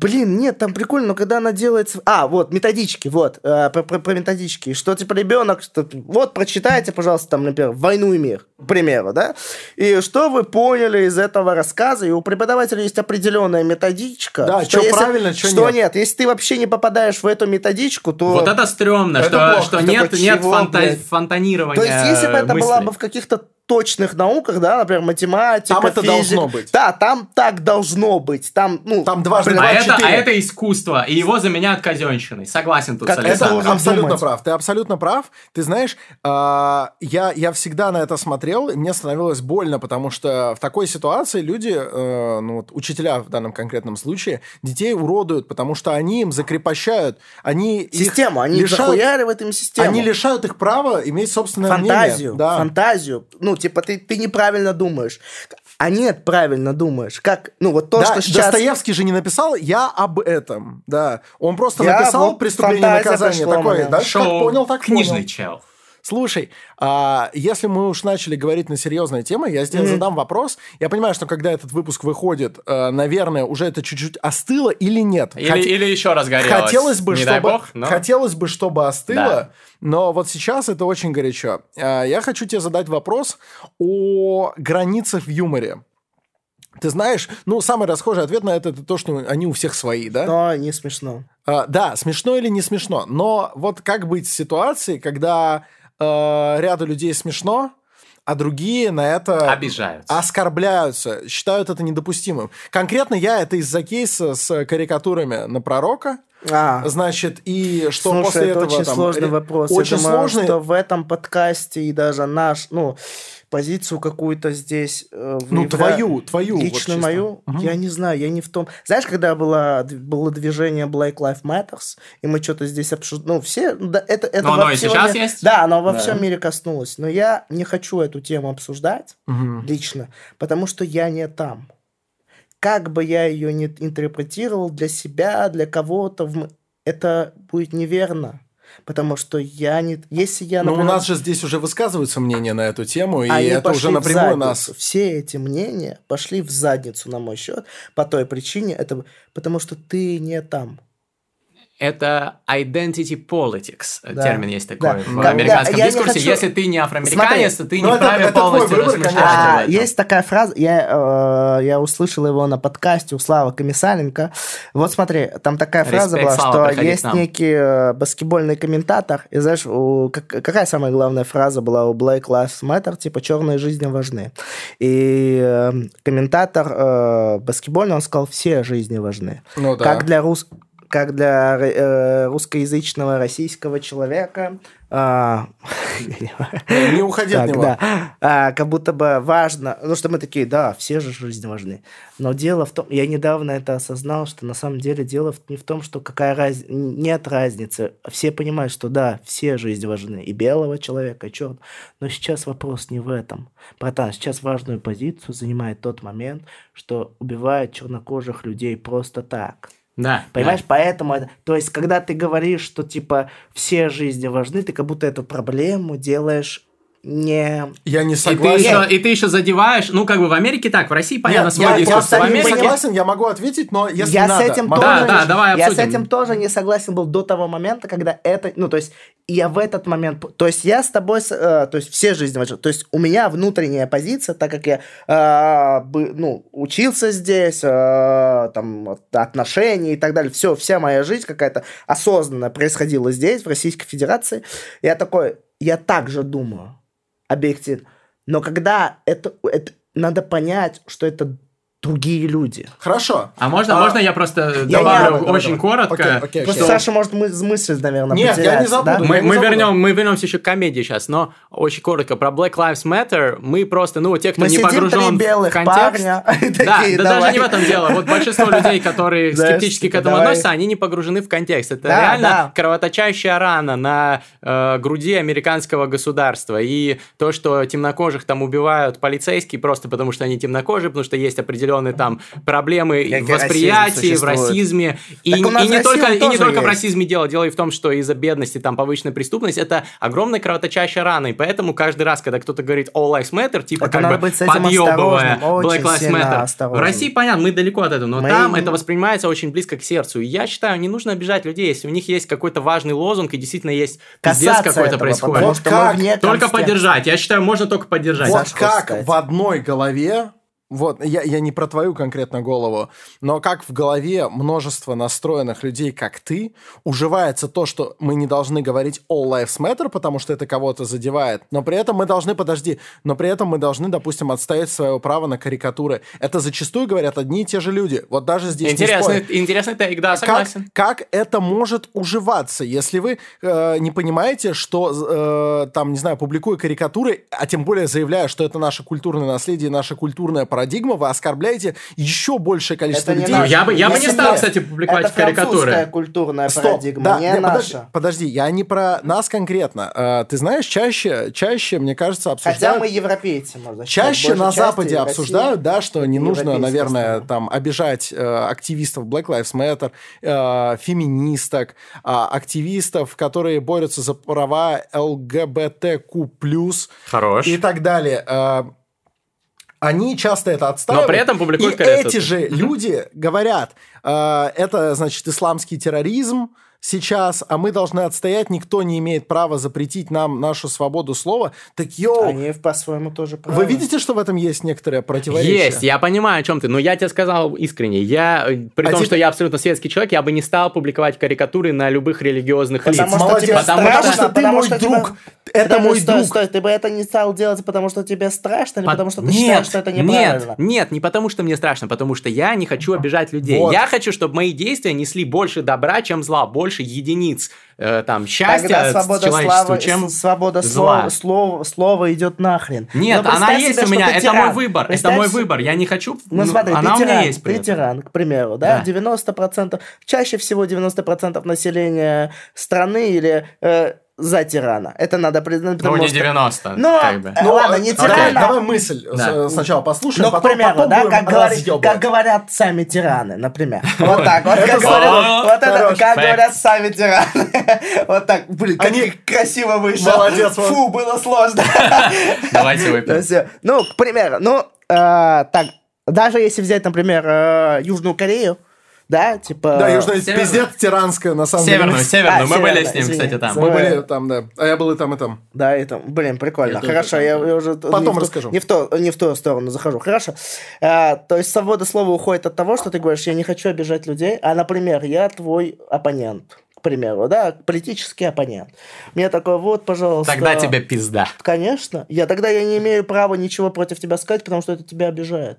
Блин, нет, там прикольно, но когда она делается... А, вот, методички, вот, э, про, про- про методички. Что, типа, ребенок, что, вот, прочитайте, пожалуйста, там, например, «Войну и мир», к примеру, да? И что вы поняли из этого рассказа? И у преподавателя есть определенная методичка. Да, чё если- правильно, чё что нет. нет. Если ты вообще не попадаешь в эту методичку, то... Вот это стрёмно, Это что, плохо. что нет, такой, нет чего, фанта- блядь? фонтанирования То есть, если бы это мыслей. была бы в каких-то точных науках, да, например, математика, Там это физика, должно быть. Да, там так должно быть. Там, ну, Там дважды два А это, четыре. а это искусство, и его заменяют казенщиной. Согласен тут Как с это абсолютно думать. прав. Ты абсолютно прав. Ты знаешь, а, я, я всегда на это смотрел, и мне становилось больно, потому что в такой ситуации люди, э, ну вот учителя в данном конкретном случае, детей уродуют, потому что они им закрепощают, они их систему, они лишают- захуяривают им систему. Они лишают их права иметь собственное фантазию, мнение. Да. фантазию. Ну, типа, ты, ты неправильно думаешь. А нет, правильно думаешь. Как, ну, вот то, да, что сейчас... Достоевский же не написал «я об этом», да. Он просто Я написал вот «преступление и наказание» такое. Да, как понял, так книжный понял. чел. Слушай, а, если мы уж начали говорить на серьезные темы, я здесь задам вопрос. Я понимаю, что когда этот выпуск выходит, э, наверное, уже это чуть-чуть остыло или нет. Или, Хот- или еще разгорелось. Хотелось бы, Не чтобы, дай бог, но... хотелось бы, чтобы остыло, Да. но вот сейчас это очень горячо. А, Я хочу тебе задать вопрос о границах в юморе. Ты знаешь, ну, самый расхожий ответ на это, это то, что они у всех свои, да? Но не смешно. А, да, смешно или не смешно. Но вот как быть в ситуации, когда э, ряду людей смешно, а другие на это Обижаются. оскорбляются, считают это недопустимым. Конкретно я это из-за кейса с карикатурами на пророка. А, Значит, и что слушай, после это этого очень там, сложный вопрос. Очень Я думаю, сложный. что в этом подкасте и даже наш, ну, позицию какую-то здесь... э, Ну, твою, твою. вот Лично чисто. мою, Мгм. я не знаю, я не в том. Знаешь, когда было, было движение Black Lives Matters, и мы что-то здесь обсуждали, ну, все, да, это, это Но во оно и всем сейчас мире- есть? Да, оно во Да. всем мире коснулось. Но я не хочу эту тему обсуждать Мгм. лично, потому что я не там. Как бы я ее не интерпретировал для себя, для кого-то, это будет неверно. Потому что я не... Если я, Но Ну, у например, нас же здесь уже высказываются мнения на эту тему, и они это уже напрямую нас... Все эти мнения пошли в задницу, на мой счет, по той причине, это потому что ты не там. Это identity politics. Да. Термин есть такой Да. в Да, американском я не дискурсе. хочу- Если ты не афроамериканец, то ты ну, не это- вправе это полностью выбор, размышлять конечно. об А, есть такая фраза, я, э, я услышал его на подкасте у Славы Комиссаренко. Вот смотри, там такая фраза Респект, была, Слава, что есть некий э, баскетбольный комментатор, и знаешь, у- как- какая самая главная фраза была у Black Lives Matter, типа «черные жизни важны». И э, комментатор э, баскетбольный, он сказал «все жизни важны». Ну да. Как для рус как для э, русскоязычного российского человека, а, Не уходи от него. да, а, как будто бы важно, ну что мы такие, да, все же жизни важны. Но дело в том, я недавно это осознал, что на самом деле дело не в том, что какая раз... нет разницы. Все понимают, что да, все жизни важны, и белого человека, и черного. Но сейчас вопрос не в этом. Братан, сейчас важную позицию занимает тот момент, что убивают чернокожих людей просто так. Да. Понимаешь, поэтому, это- то есть, когда ты говоришь, что типа все жизни важны, ты как будто эту проблему делаешь не... Я не И ты, согласен. еще, и ты еще задеваешь, ну, как бы в Америке так, в России, понятно, Нет, свой я, я дискурс. В абсолютно не Америке... согласен, я могу ответить, но если я надо, с этим могу. Да, тоже, да, давай я с обсудим. этим тоже не согласен был до того момента, когда это, ну то есть я в этот момент, то есть я с тобой, с- э, то есть все жизни то есть у меня внутренняя позиция, так как я, э, бы- ну учился здесь, э, там от- отношения и так далее, все, вся моя жизнь какая-то осознанно происходила здесь, в Российской Федерации, я такой, я так же думаю, объективно, но когда это, это надо понять, что это другие люди. Хорошо. А можно, А, можно я просто Я добавлю не- очень Окей, коротко? окей, Просто окей. Саша может мы- мысль, наверное, Нет, я потерять, не забуду. да? Мы, Я не мы, забуду. вернем, мы вернемся еще к комедии сейчас, но очень коротко про Black Lives Matter. Мы просто, ну, те, кто Мы не погружен белых в контекст. парня. Да, такие, да давай. даже не в этом дело. Вот большинство людей, которые скептически к этому давай. относятся, они не погружены в контекст. Это Да, реально да. кровоточащая рана на э, груди американского государства. И то, что темнокожих там убивают полицейские просто потому, что они темнокожие, потому что есть определенные там проблемы Как в и восприятии, в расизме. И, и не только, и не только в есть. расизме дело. Дело и в том, что из-за бедности, там, повышенная преступность, это огромная кровоточащая рана. И поэтому каждый раз, когда кто-то говорит All Lives Matter, типа Это как надо бы быть с этим подъебывая Black Lives Matter. В. России, понятно, мы далеко от этого, но Мы- там это воспринимается очень близко к сердцу. И я считаю, не нужно обижать людей, если у них есть какой-то важный лозунг и действительно есть пиздец какой-то происходит. Вот как? Только поддержать. Я считаю, можно только поддержать. Вот как сказать. в одной голове, вот, я, я не про твою конкретно голову, но как в голове множество настроенных людей, как ты, уживается то, что мы не должны говорить All Lives Matter, потому что это кого-то задевает, но при этом мы должны, подожди, но при этом мы должны, допустим, отстоять свое право на карикатуры. Это зачастую говорят одни и те же люди. Вот даже здесь Интересный, интересный тейк, да, как, согласен. как это может уживаться, если вы э, не понимаете, что э, там, не знаю, публикуя карикатуры, а тем более заявляя, что это наше культурное наследие, наша культурная парадигма, вы оскорбляете еще большее количество Это не людей. Ну, я бы, я бы не стал, кстати, публиковать Это карикатуры. французская культурная Стоп, парадигма, да, не не, подожди, наша. подожди, я не про нас конкретно. Э, ты знаешь, чаще, чаще, мне кажется, обсуждают... Хотя мы европейцы, можно Чаще на Западе России. обсуждают, да, что не нужно, наверное, там обижать э, активистов Black Lives Matter, э, феминисток, а, активистов, которые борются за права ЛГБТК+, Хорош. и так далее. Они часто это отстаивают. Но при этом публикуют И карикатуры. эти же люди говорят, э, это, значит, исламский терроризм, сейчас, а мы должны отстоять, никто не имеет права запретить нам нашу свободу слова. Так, йоу, Они по-своему тоже вы правы. видите, что в этом есть некоторое противоречие? Есть, я понимаю, о чем ты, но я тебе сказал искренне. Я, э, при А том, тебе- что я абсолютно светский человек, я бы не стал публиковать карикатуры на любых религиозных лиц. Потому что Молодец, тебе потому страшно, что ты потому мой что друг. Это Подожди, мой стой, друг. стой, ты бы это не стал делать, потому что тебе страшно, или По- потому что ты нет, считаешь, что это нет, неправильно? нет, не потому что мне страшно, потому что я не хочу обижать людей. Вот. Я хочу, чтобы мои действия несли больше добра, чем зла, больше единиц э, там счастья Тогда свобода, человечеству, слава, чем свобода зла. слова, слова, слова идет нахрен. Нет, она есть себе, у меня, это тиран. мой выбор, это мой выбор. Я не хочу, Ну, смотри, она ты у меня тиран, есть. ты тиран, к примеру, да, Да. 90%, чаще всего 90% населения страны или э, за тирана. Это надо признать, Ну, потому не что... 90, Ну, как бы. э, ладно, не окей, тирана. давай мысль Да. с- сначала послушаем, Ну, к потом, примеру, потом да, будем как, говори- как говорят сами тираны, например. Вот так, вот как Это говорят, здорово. вот это, Хорош. как Факт. говорят сами тираны. Вот так, блин, как Они- красиво вышло. Молодец. Фу, было сложно. Давайте выпьем. э, Ну, к примеру, ну, э, так, даже если взять, например, э, Южную Корею, да, типа... Да, Южная Северную. пиздец тиранская, на самом Северную, деле. северную. А, Мы были северную, с ним, извини. кстати, там. Мы были там, да. А я был и там, и там. Да, это, блин, прикольно. Я Хорошо, там я, я уже Потом не в ту- расскажу. Не в, ту, не в ту сторону захожу. Хорошо. Э, то есть свобода слова уходит от того, что ты говоришь, я не хочу обижать людей, а, например, я твой оппонент. К примеру, да, политический оппонент. Мне такой, вот, пожалуйста. Тогда тебе пизда. Конечно. Я тогда я не имею права ничего против тебя сказать, потому что это тебя обижает.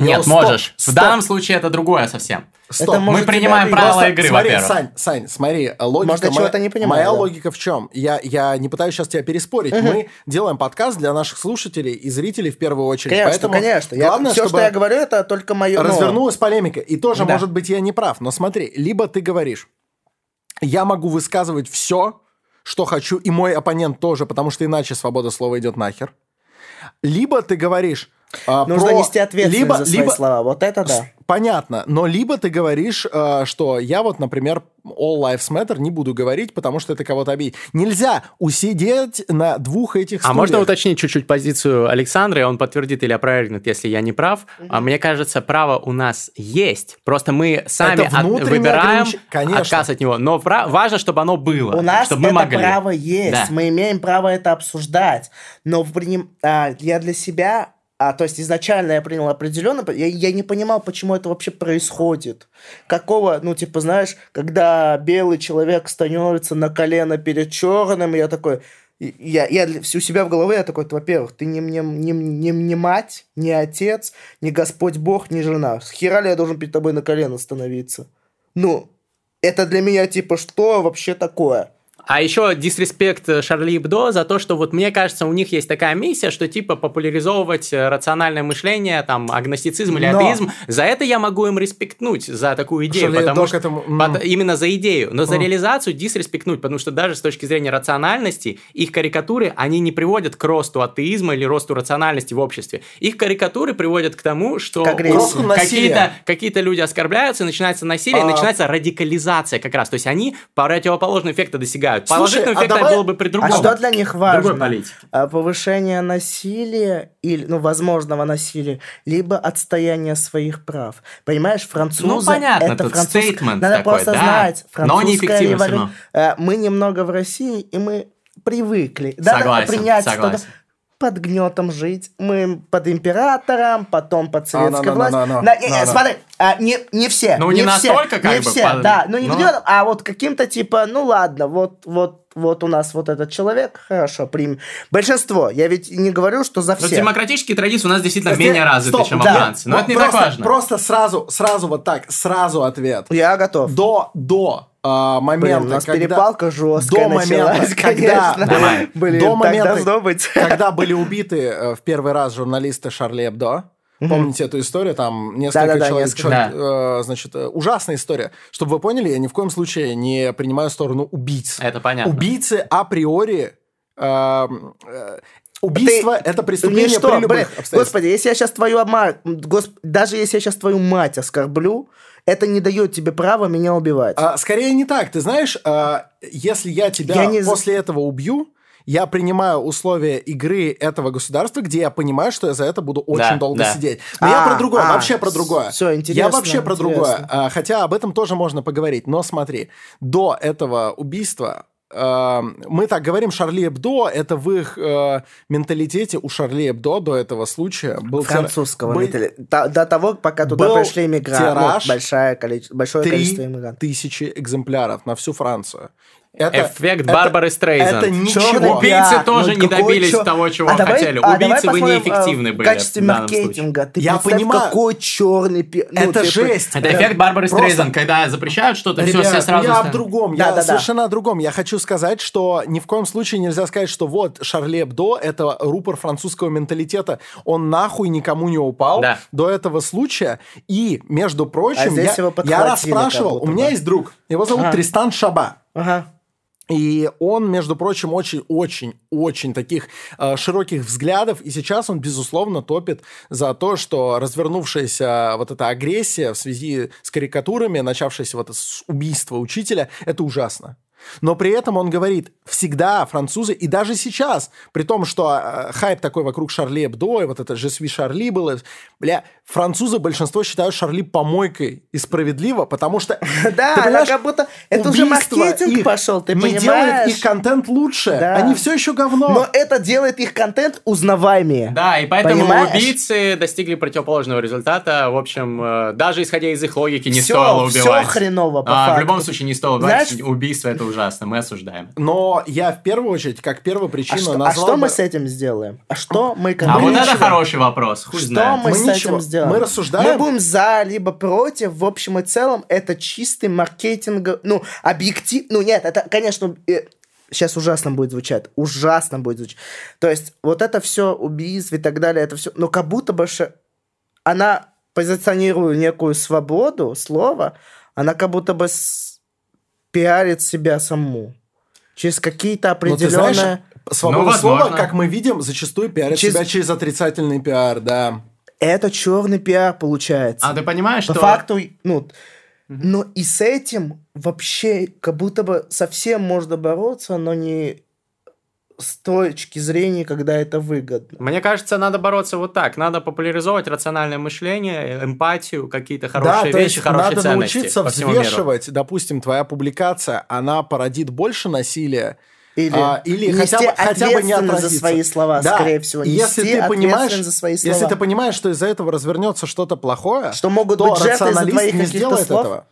Нет, стоп, можешь. В стоп. данном случае это другое совсем. Стоп. Это Мы принимаем тебя правила Просто игры, смотри, во-первых. Сань, Сань, смотри, логика Может, я моя, чего-то не понимаю, моя да. логика в чем? Я, я не пытаюсь сейчас тебя переспорить. Мы делаем подкаст для наших слушателей и зрителей в первую очередь. Конечно, Поэтому конечно. Я, Главное, все, чтобы что я говорю, это только мое... ну, развернулась полемика. И тоже, Да. может быть, я не прав. Но смотри, либо ты говоришь, я могу высказывать все, что хочу, и мой оппонент тоже, потому что иначе свобода слова идет нахер. Либо ты говоришь... а, Нужно про- нести ответственность либо, за свои либо, слова. Вот это да. Понятно, но либо ты говоришь, э, что я вот, например, All Lives Matter не буду говорить, потому что это кого-то обидит. Нельзя усидеть на двух этих А стульях. можно уточнить чуть-чуть позицию Александра, и он подтвердит или опровергнет, если я не прав. А мне кажется, право у нас есть. Просто мы сами от- выбираем огранич- Конечно. отказ от него. Но пра- важно, чтобы оно было. У нас чтобы мы это могли. право есть, Да. мы имеем право это обсуждать. Но в а, я для себя, а, то есть изначально я принял определенно, я, я не понимал, почему это вообще происходит. Какого, ну типа знаешь, когда белый человек становится на колено перед черным, я такой, я, я у себя в голове я такой, во-первых, ты не, не, не, не, не мать, не отец, не Господь Бог, не жена. С хера ли я должен перед тобой на колено становиться? Ну, это для меня типа, что вообще такое? А еще дисреспект Шарли Бдо за то, что вот мне кажется, у них есть такая миссия, что типа популяризовывать рациональное мышление, там, агностицизм или Но... атеизм. За это я могу им респектнуть, за такую идею, Шарли потому что этому... под, именно за идею. Но за mm. реализацию дисреспектнуть, потому что даже с точки зрения рациональности, их карикатуры, они не приводят к росту атеизма или росту рациональности в обществе. Их карикатуры приводят к тому, что какие-то какие люди оскорбляются, начинается насилие, а... начинается радикализация как раз. То есть они противоположный эффекта достигают достигают. Положительный эффект а давай... было бы при другом. А что для них важно? А, повышение насилия или, ну, возможного насилия, либо отстояние своих прав. Понимаешь, французы... Ну, понятно, это тут француз... стейтмент Надо такой, просто да. знать. Но неэффективно револю... Э, мы немного в России, и мы привыкли. Согласен, да, принять согласен. Что под гнетом жить. Мы под императором, потом под советской а, властью. No, no, no, no, no, смотри, а, не, не все. Ну, не, не все, настолько, как не бы. все, Под... да, ну не но... гнетом, а вот каким-то типа, ну ладно, вот, вот, вот у нас вот этот человек, хорошо, примем. Большинство, я ведь не говорю, что за всех. Но демократические традиции у нас действительно Здесь- менее развиты, стоп, чем да. во Франции. Но это не просто, так важно. Просто сразу, сразу вот так, сразу ответ. Я готов. До, до а, момента, Блин, у нас когда... перепалка жесткая до момента, началась, когда- конечно. Давай. Блин, до момента, когда были убиты э, в первый раз журналисты Шарли Эбдо, Помните эту историю? Там несколько Да-да-да, человек, несколько. человек, э, значит, э, ужасная история. Чтобы вы поняли, я ни в коем случае не принимаю сторону убийц. Это понятно. Убийцы априори э, э, Убийство Ты- это преступление что, при любых блин. Господи, если я сейчас твою мать, даже если я сейчас твою мать оскорблю, это не дает тебе права меня убивать. А, скорее не так. Ты знаешь, а, если я тебя Я не после этого убью, я принимаю условия игры этого государства, где я понимаю, что я за это буду очень Да, долго да. сидеть. Но я А, про другое, а, вообще про другое. всё, Я интересно, вообще про интересно. другое. А, хотя об этом тоже можно поговорить. Но смотри, до этого убийства э, мы так говорим, Шарли Эбдо, это в их э, менталитете у Шарли Эбдо до этого случая был тир- Французского был ментали- До, до того, пока туда был пришли иммигранты. Ну, большое количество, большое количество иммигрантов. тысячи экземпляров на всю Францию. Это, Эффект это- Барбары Стрейзанд. Это ничего. Убийцы тоже не какой добились чё- того, чего А давай- хотели. а давай Убийцы вы неэффективны э, были. В качестве в данном случае. маркетинга. Ты Я понимаю. какой черный. Ну, Это ты- жесть. Это эффект Барбары Просто- Стрейзанд, когда запрещают что-то, все, Ребят, все сразу... я ста- о другом, Да, я да, да. совершенно о другом. Я хочу сказать, что ни в коем случае нельзя сказать, что вот Шарли Эбдо — это рупор французского менталитета. Он нахуй никому не упал Да. до этого случая. И, между прочим, А я, я расспрашивал, у меня есть друг, его зовут. Тристан Шаба. Ага. И он, между прочим, очень-очень-очень таких э, широких взглядов. И сейчас он, безусловно, топит за то, что развернувшаяся вот эта агрессия в связи с карикатурами, начавшаяся вот с убийства учителя, это ужасно. Но при этом он говорит, всегда французы, и даже сейчас, при том, что э, хайп такой вокруг Шарли Эбдо, и вот это «Je suis Шарли» было, бля, французы большинство считают Шарли помойкой и справедливо, потому что... Да, она как будто... Это уже маркетинг пошел, ты не понимаешь? делает их контент лучше. Они все еще говно. Но это делает их контент узнаваемее. Да, и поэтому убийцы достигли противоположного результата. В общем, э, даже исходя из их логики, не стоило убивать. хреново, по А, В любом случае, не стоило убивать. Убийство это ужасно, мы осуждаем. Но я в первую очередь, как первую А причину что, а назвал что бы- мы с этим сделаем? А что мы А конкретно- вот это ничего. хороший вопрос. Хуй Что знает. мы, Мы с ничего. этим сделаем? Мы рассуждаем. Мы будем за, либо против. В общем и целом, это чистый маркетинг. Ну, объектив... Ну, нет, это, конечно, э, сейчас ужасно будет звучать. Ужасно будет звучать. То есть, вот это все убийств и так далее, это все... Но как будто бы ше- она позиционирует некую свободу слова, она как будто бы с- пиарит себя саму. Через какие-то ты определенные... знаешь, свобода Ну, слова, как мы видим, зачастую пиарит Через- себя через отрицательный пиар, да. Это черный пиар получается. А ты понимаешь, По что... факту, ну, но и с этим вообще как будто бы совсем можно бороться, но не с точки зрения, когда это выгодно. Мне кажется, надо бороться вот так. Надо популяризовать рациональное мышление, эмпатию, какие-то хорошие да, то вещи, есть хорошие надо ценности научиться по всему миру. взвешивать, допустим, твоя публикация, она породит больше насилия, Или, а, или нести хотя бы, хотя бы не ответственность за отразится. свои слова, Да, скорее всего. и если Нести ты понимаешь, за свои слова. если ты понимаешь, что из-за этого развернется что-то плохое, Что могут то быть из-за твоих не сделает слов. этого.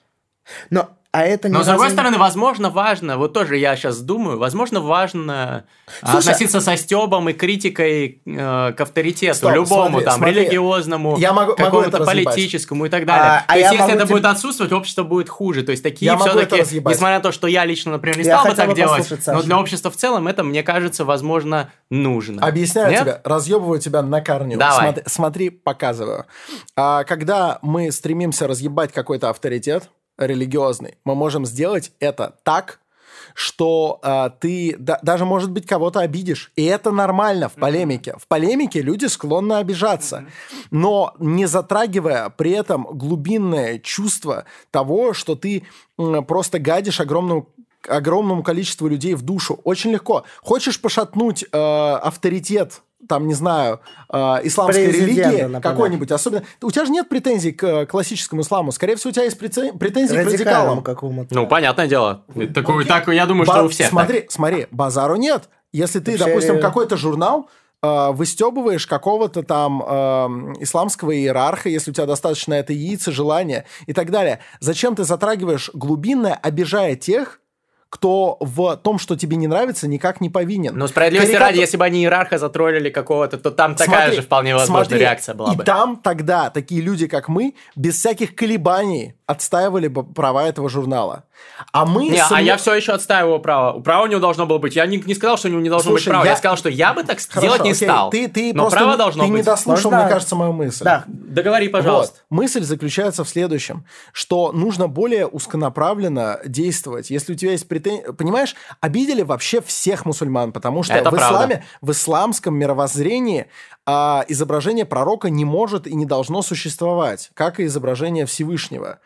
Но а это не Но, с другой стороны, возможно, важно, вот тоже я сейчас думаю, возможно, важно Слушай, относиться со стебом и критикой э, к авторитету, Стоп, любому, смотри, там, смотри. религиозному, Я могу- какому-то политическому и так далее. А- а то есть, я если это тебе- будет отсутствовать, общество будет хуже. То есть, такие все-таки, несмотря на то, что я лично, например, не Я стал бы так бы делать, послушать но для общества в целом это, мне кажется, возможно, нужно. Объясняю Нет? тебе, разъебываю тебя на корню. Давай. Смотри, смотри, показываю. А, когда мы стремимся разъебать какой-то авторитет религиозный, мы можем сделать это так, что а, ты да- даже, может быть, кого-то обидишь. И это нормально в полемике. В полемике люди склонны обижаться. Но не затрагивая при этом глубинное чувство того, что ты м, просто гадишь огромному огромному количеству людей в душу. Очень легко. Хочешь пошатнуть э, авторитет там, не знаю, э, исламской Президента, религии какой-нибудь, особенно... У тебя же нет претензий к э, классическому исламу. Скорее всего, у тебя есть претензии к радикалам радикалам. какому-то. Ну, понятное дело. Такую, так, я думаю, Ба- что у всех так. Смотри, смотри, базару нет. Если ты, Вообще, допустим, э, какой-то журнал э, выстебываешь какого-то там э, исламского иерарха, если у тебя достаточно это яйца, желания и так далее. Зачем ты затрагиваешь глубинное, обижая тех, кто в том, что тебе не нравится, никак не повинен. Но справедливости Карикату- ради, если бы они иерарха затроллили какого-то, то там такая Смотри, же вполне возможная смотри, реакция была и бы. там тогда такие люди, как мы, без всяких колебаний отстаивали бы права этого журнала. А мы... Не, а сомнев- я все еще отстаиваю право. У права у него должно было быть. Я не, не сказал, что у него не должно Слушай, быть права. Я... я- сказал, что я бы так Хорошо, делать не окей, стал. Ты, ты Но просто право не- должно ты не быть. дослушал, Можно- мне кажется, мою мысль. Да. Договори, пожалуйста. Вот. Мысль заключается в следующем, что нужно более узконаправленно действовать. Если у тебя есть претензии... Понимаешь, обидели вообще всех мусульман, потому что Это в правда. исламе, в исламском мировоззрении а, изображение пророка не может и не должно существовать, как и изображение Всевышнего.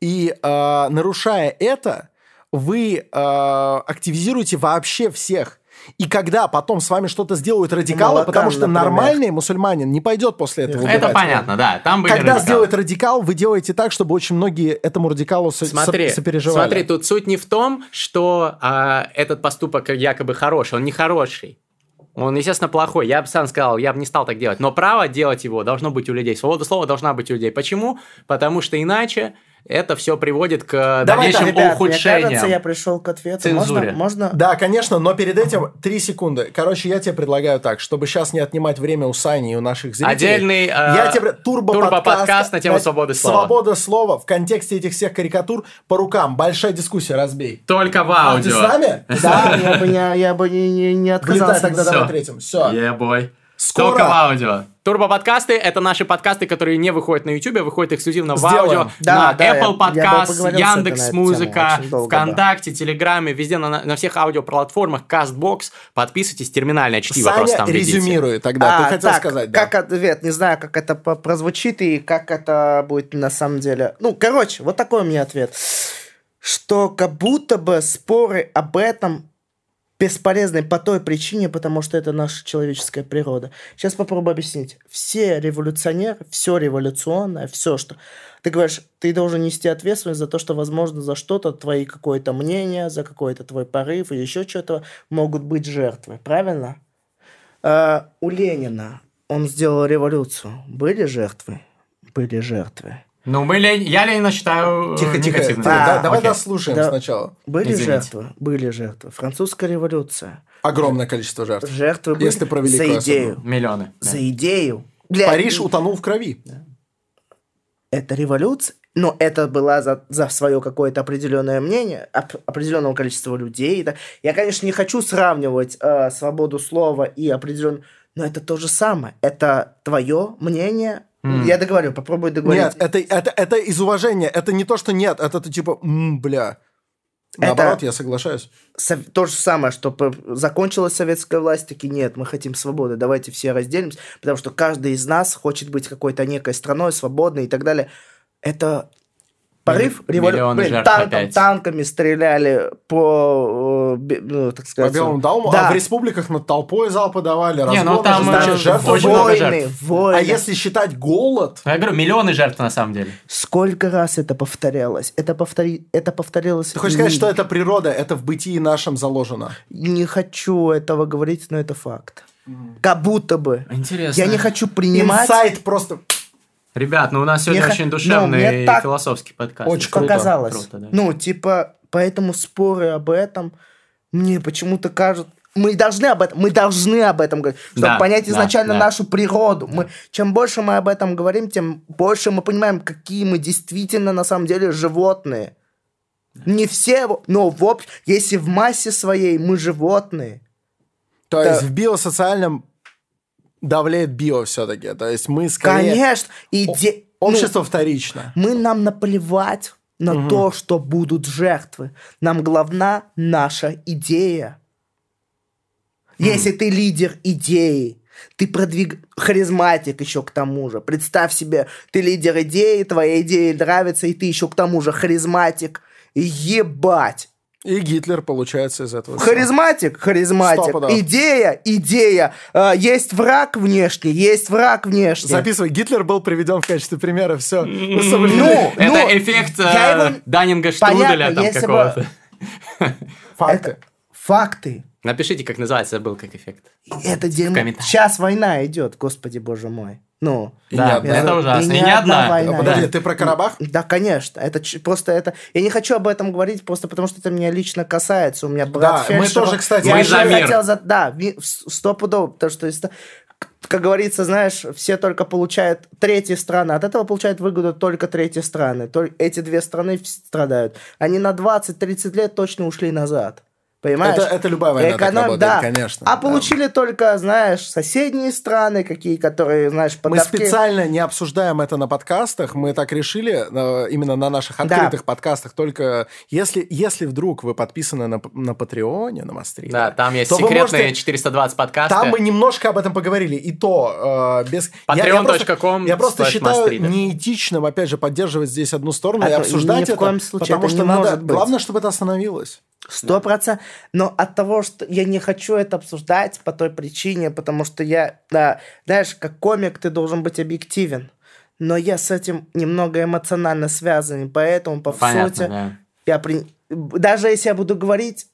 И а, нарушая это, вы а, активизируете вообще всех. И когда потом с вами что-то сделают радикалы, Молокан, потому что например. нормальный мусульманин не пойдет после этого Это убивать. понятно, да. Там были Когда радикалы. сделает радикал, вы делаете так, чтобы очень многие этому радикалу Смотри, со- сопереживали. смотри, тут суть не в том, что а, этот поступок якобы хороший, он не хороший. Он, естественно, плохой. Я бы сам сказал, я бы не стал так делать. Но право делать его должно быть у людей. Свобода слова должна быть у людей. Почему? Потому что иначе это все приводит к Давай дальнейшим так, Ребят, мне кажется, я пришел к ответу. Цензуре. Можно? можно? Да, конечно, но перед этим три секунды. Короче, я тебе предлагаю так, чтобы сейчас не отнимать время у Сани и у наших зрителей. Отдельный, э, я тебе турбо турбо-подкаст на тему свободы слова. Свобода слова в контексте этих всех карикатур по рукам. Большая дискуссия, разбей. Только в А, аудио. ты с нами? Да, я бы не, я бы не, не, не Вылетай отказался. тогда давай третьим. Все. Ебой. Скоро. Только в аудио. Турбо-подкасты – это наши подкасты, которые не выходят на YouTube, а выходят эксклюзивно в Сделаем. аудио Да, на да, Apple Podcast, Яндекс Музыка, долго, ВКонтакте, Телеграме, везде на, на всех аудиоплатформах, Castbox. Подписывайтесь, терминальное чтиво просто Саня, там глядите. резюмируй тогда. А, Ты хотел так, сказать, да. Как ответ, не знаю, как это прозвучит и как это будет на самом деле. Ну, короче, вот такой у меня ответ. Что как будто бы споры об этом бесполезны по той причине, потому что это наша человеческая природа. Сейчас попробую объяснить. Все революционеры, все революционное, все, что... Ты говоришь, ты должен нести ответственность за то, что, возможно, за что-то твои какое-то мнение, за какой-то твой порыв или еще что-то могут быть жертвы. Правильно? А, у Ленина он сделал революцию. Были жертвы? Были жертвы. Ну, мы Лень- я Ленина считаю э, Тихо, тихо. Да, А, давай окей. дослушаем Да. сначала. Были Извините. жертвы? Были жертвы. Французская революция. Огромное количество жертв. Жертвы были Если про за идею. Особу. Миллионы. да. За идею. Для- Париж утонул в крови. Это революция, но это была за, за свое какое-то определенное мнение оп- определенного количества людей. Да. Я, конечно, не хочу сравнивать э, свободу слова и определенную, но это то же самое. Это твое мнение. М. Я договорю, попробую договорить. Нет, это, это, это из уважения. Это не то, что нет. Это ты типа, «М, бля. Это- Наоборот, я соглашаюсь. Сов- то же самое, что закончилась советская власть, такие нет, мы хотим свободы, давайте все разделимся, потому что каждый из нас хочет быть какой-то некой страной, свободной и так далее. Это порыв, Милли- револю- миллионы Блин, танком- опять. танками стреляли по, э, ну, так По сказать, Белому дому, да. а в республиках над толпой залпы давали, Не, разгоны, ну там, значит, э, жертвы очень были. много войны, жертв. войны. А если считать голод, Я говорю, миллионы жертв на самом деле. Сколько раз это повторялось? Это, повтори... это повторилось... ты хочешь сказать, не- что это природа, это в бытии нашем заложено? Не хочу этого говорить, но это факт. Как будто бы. Интересно. Я не хочу принимать... Инсайт просто... Ребят, ну у нас сегодня Мне очень ну, душевный так философский подкаст. Очень круто. показалось. Круто, да. Ну, типа, поэтому споры об этом мне почему-то кажут. Мы должны об этом, мы должны об этом говорить, чтобы Да, понять да, изначально да. нашу природу. Мы, чем больше мы об этом говорим, тем больше мы понимаем, какие мы действительно на самом деле животные. Не все, но в общ... если в массе своей мы животные. То Да. есть в биосоциальном давляет био все-таки. То есть мы скорее... Конечно, иде... ну, Общество вторично. мы нам наплевать на то, что будут жертвы. Нам главна наша идея. Если ты лидер идеи, ты продвиг... харизматик еще к тому же. Представь себе, ты лидер идеи, твоя идея нравится, и ты еще к тому же харизматик. Ебать! И Гитлер получается из этого. Харизматик, харизматик. Стопудово. Идея, идея. Э, есть враг внешний, есть враг внешний. Записывай. Гитлер был приведен в качестве примера. Все. Ну, Это ну, эффект э, Понятно, Штруделя там какого-то. Факты. Это факты. Напишите, как называется, забыл как эффект. Это дерьмо. Сейчас война идет, господи боже мой. Ну, И Да, не одна. это ужасно. И И не не одна одна. война. Подожди, Да. ты про Карабах? да, конечно. Это просто это. Я не хочу об этом говорить, просто потому что это меня лично касается. У меня брат Да, мы тоже, кстати, я Мы за мир. хотел за- Да, стопудово, потому что как говорится, знаешь, все только получают третьи страны. От этого получают выгоду только третьи страны. Эти две страны страдают. Они на 20-30 лет точно ушли назад. Понимаешь? Это, это любая война так Эконом- работает, да. конечно. А да. получили только, знаешь, соседние страны, какие, которые, знаешь, Мы подавки. специально не обсуждаем это на подкастах, мы так решили, именно на наших Да. открытых подкастах, только если, если вдруг вы подписаны на, на Патреоне, на Мастрине, Да, там есть секретные можете- 420 подкасты. Там мы немножко об этом поговорили, и то э, без... Я- я просто- Patreon.com Я просто считаю Mastrida. неэтичным, опять же, поддерживать здесь одну сторону А и обсуждать ни в это, случае потому это что не надо... может быть. Главное, чтобы это остановилось. Сто процентов. Но от того, что я не хочу это обсуждать по той причине, потому что я, да, знаешь, как комик ты должен быть объективен. Но я с этим немного эмоционально связан, и поэтому, по Понятно, сути, да. я при... даже если я буду говорить,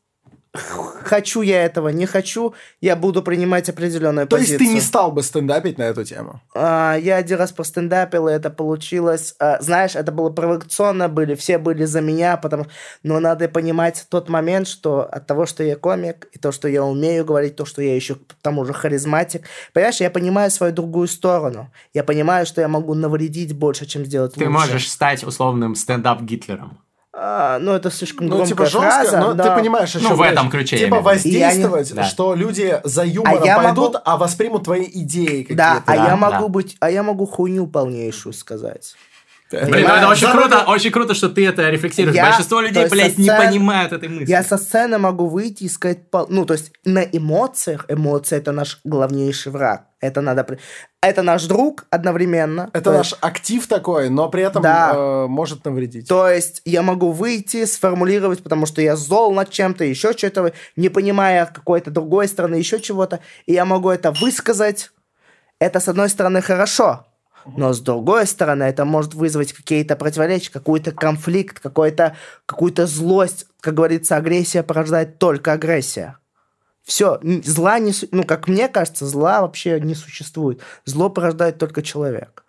хочу я этого, не хочу, я буду принимать определенную То позицию. есть ты не стал бы стендапить на эту тему? А, я один раз постендапил, и это получилось... а, знаешь, это было провокационно, были, все были за меня, потому... но надо понимать тот момент, что от того, что я комик, и то, что я умею говорить, то, что я еще к тому же харизматик, понимаешь, я понимаю свою другую сторону. Я понимаю, что я могу навредить больше, чем сделать Ты лучше. можешь стать условным стендап-гитлером. А, ну, это слишком Ну, громкая типа жестко, фраза. но да. ты понимаешь, о Ну, в этом ключе, Типа воздействовать, Да. что люди за юмором А пойдут, могу- а воспримут твои идеи какие-то. Да, а Да, я могу да. быть, а я могу хуйню полнейшую сказать. Блин, ну это очень круто, очень круто, что ты это рефлексируешь. Я- Большинство людей, блядь, не понимают этой мысли. Я со сцены могу выйти и сказать, ну, то есть на эмоциях, эмоции это наш главнейший враг. Это надо, это наш друг одновременно. Это То наш актив такой, но при этом Да. э, может навредить. То есть я могу выйти, сформулировать, потому что я зол над чем-то, еще что-то, не понимая какой-то другой стороны, еще чего-то, и я могу это высказать. Это, с одной стороны, хорошо, но с другой стороны, это может вызвать какие-то противоречия, какой-то конфликт, какой-то, какую-то злость. Как говорится, агрессия порождает только агрессия. Все, зла не... Ну, как мне кажется, зла вообще не существует. Зло порождает только человек.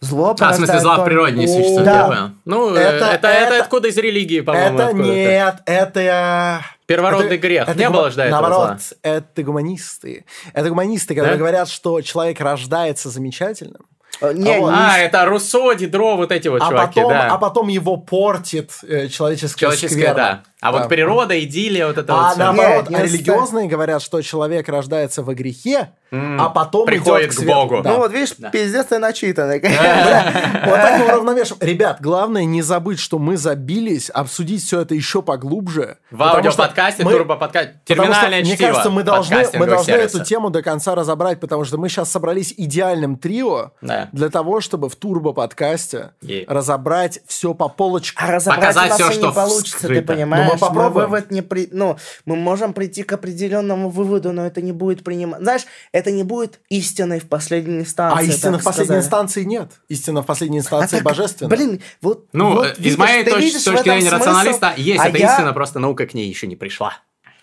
Зло А, в смысле, зла в природе не существует, да. я понял. Ну, э, Это- это, это, это- откуда из религии, по-моему, Это нет, это... Первородный это- грех. это Не гума- было же до этого Наоборот, зла. это гуманисты. Это гуманисты, которые Да? говорят, что человек рождается замечательным, Э, Не, А вот- А, это Руссо, Дидро, вот эти вот а, чуваки, потом, да. а потом его портит э, человеческая Человеческое, скверна. да. А Да. вот природа, идиллия, вот это А вот наоборот, Не, а религиозные говорят, что человек рождается во грехе, а потом Приходит идет к свету. Богу. Да. Ну вот видишь, пиздец ты начитанный. Вот так мы уравновешиваем. Ребят, главное не забыть, что мы забились, обсудить все это еще поглубже. В потому что аудиоподкасте, турбоподкасте, терминальное мне чтиво кажется, мы должны, эту тему до конца разобрать, потому что мы сейчас собрались идеальным трио Да. для того, чтобы в турбо-подкасте разобрать все по полочкам. А разобрать Показать у нас и не получится, ты понимаешь? Ну, мы вывод не при... Ну, мы можем прийти к определенному выводу, но это не будет принимать... Знаешь, это не будет истиной в последней инстанции. А истины так в последней сказать. инстанции нет. Истина в последней А инстанции так, божественна. Блин, вот... Ну, вот э, из видишь, моей точ- видишь точки зрения смысл, рационалиста есть а это я- истина, просто наука к ней еще не пришла.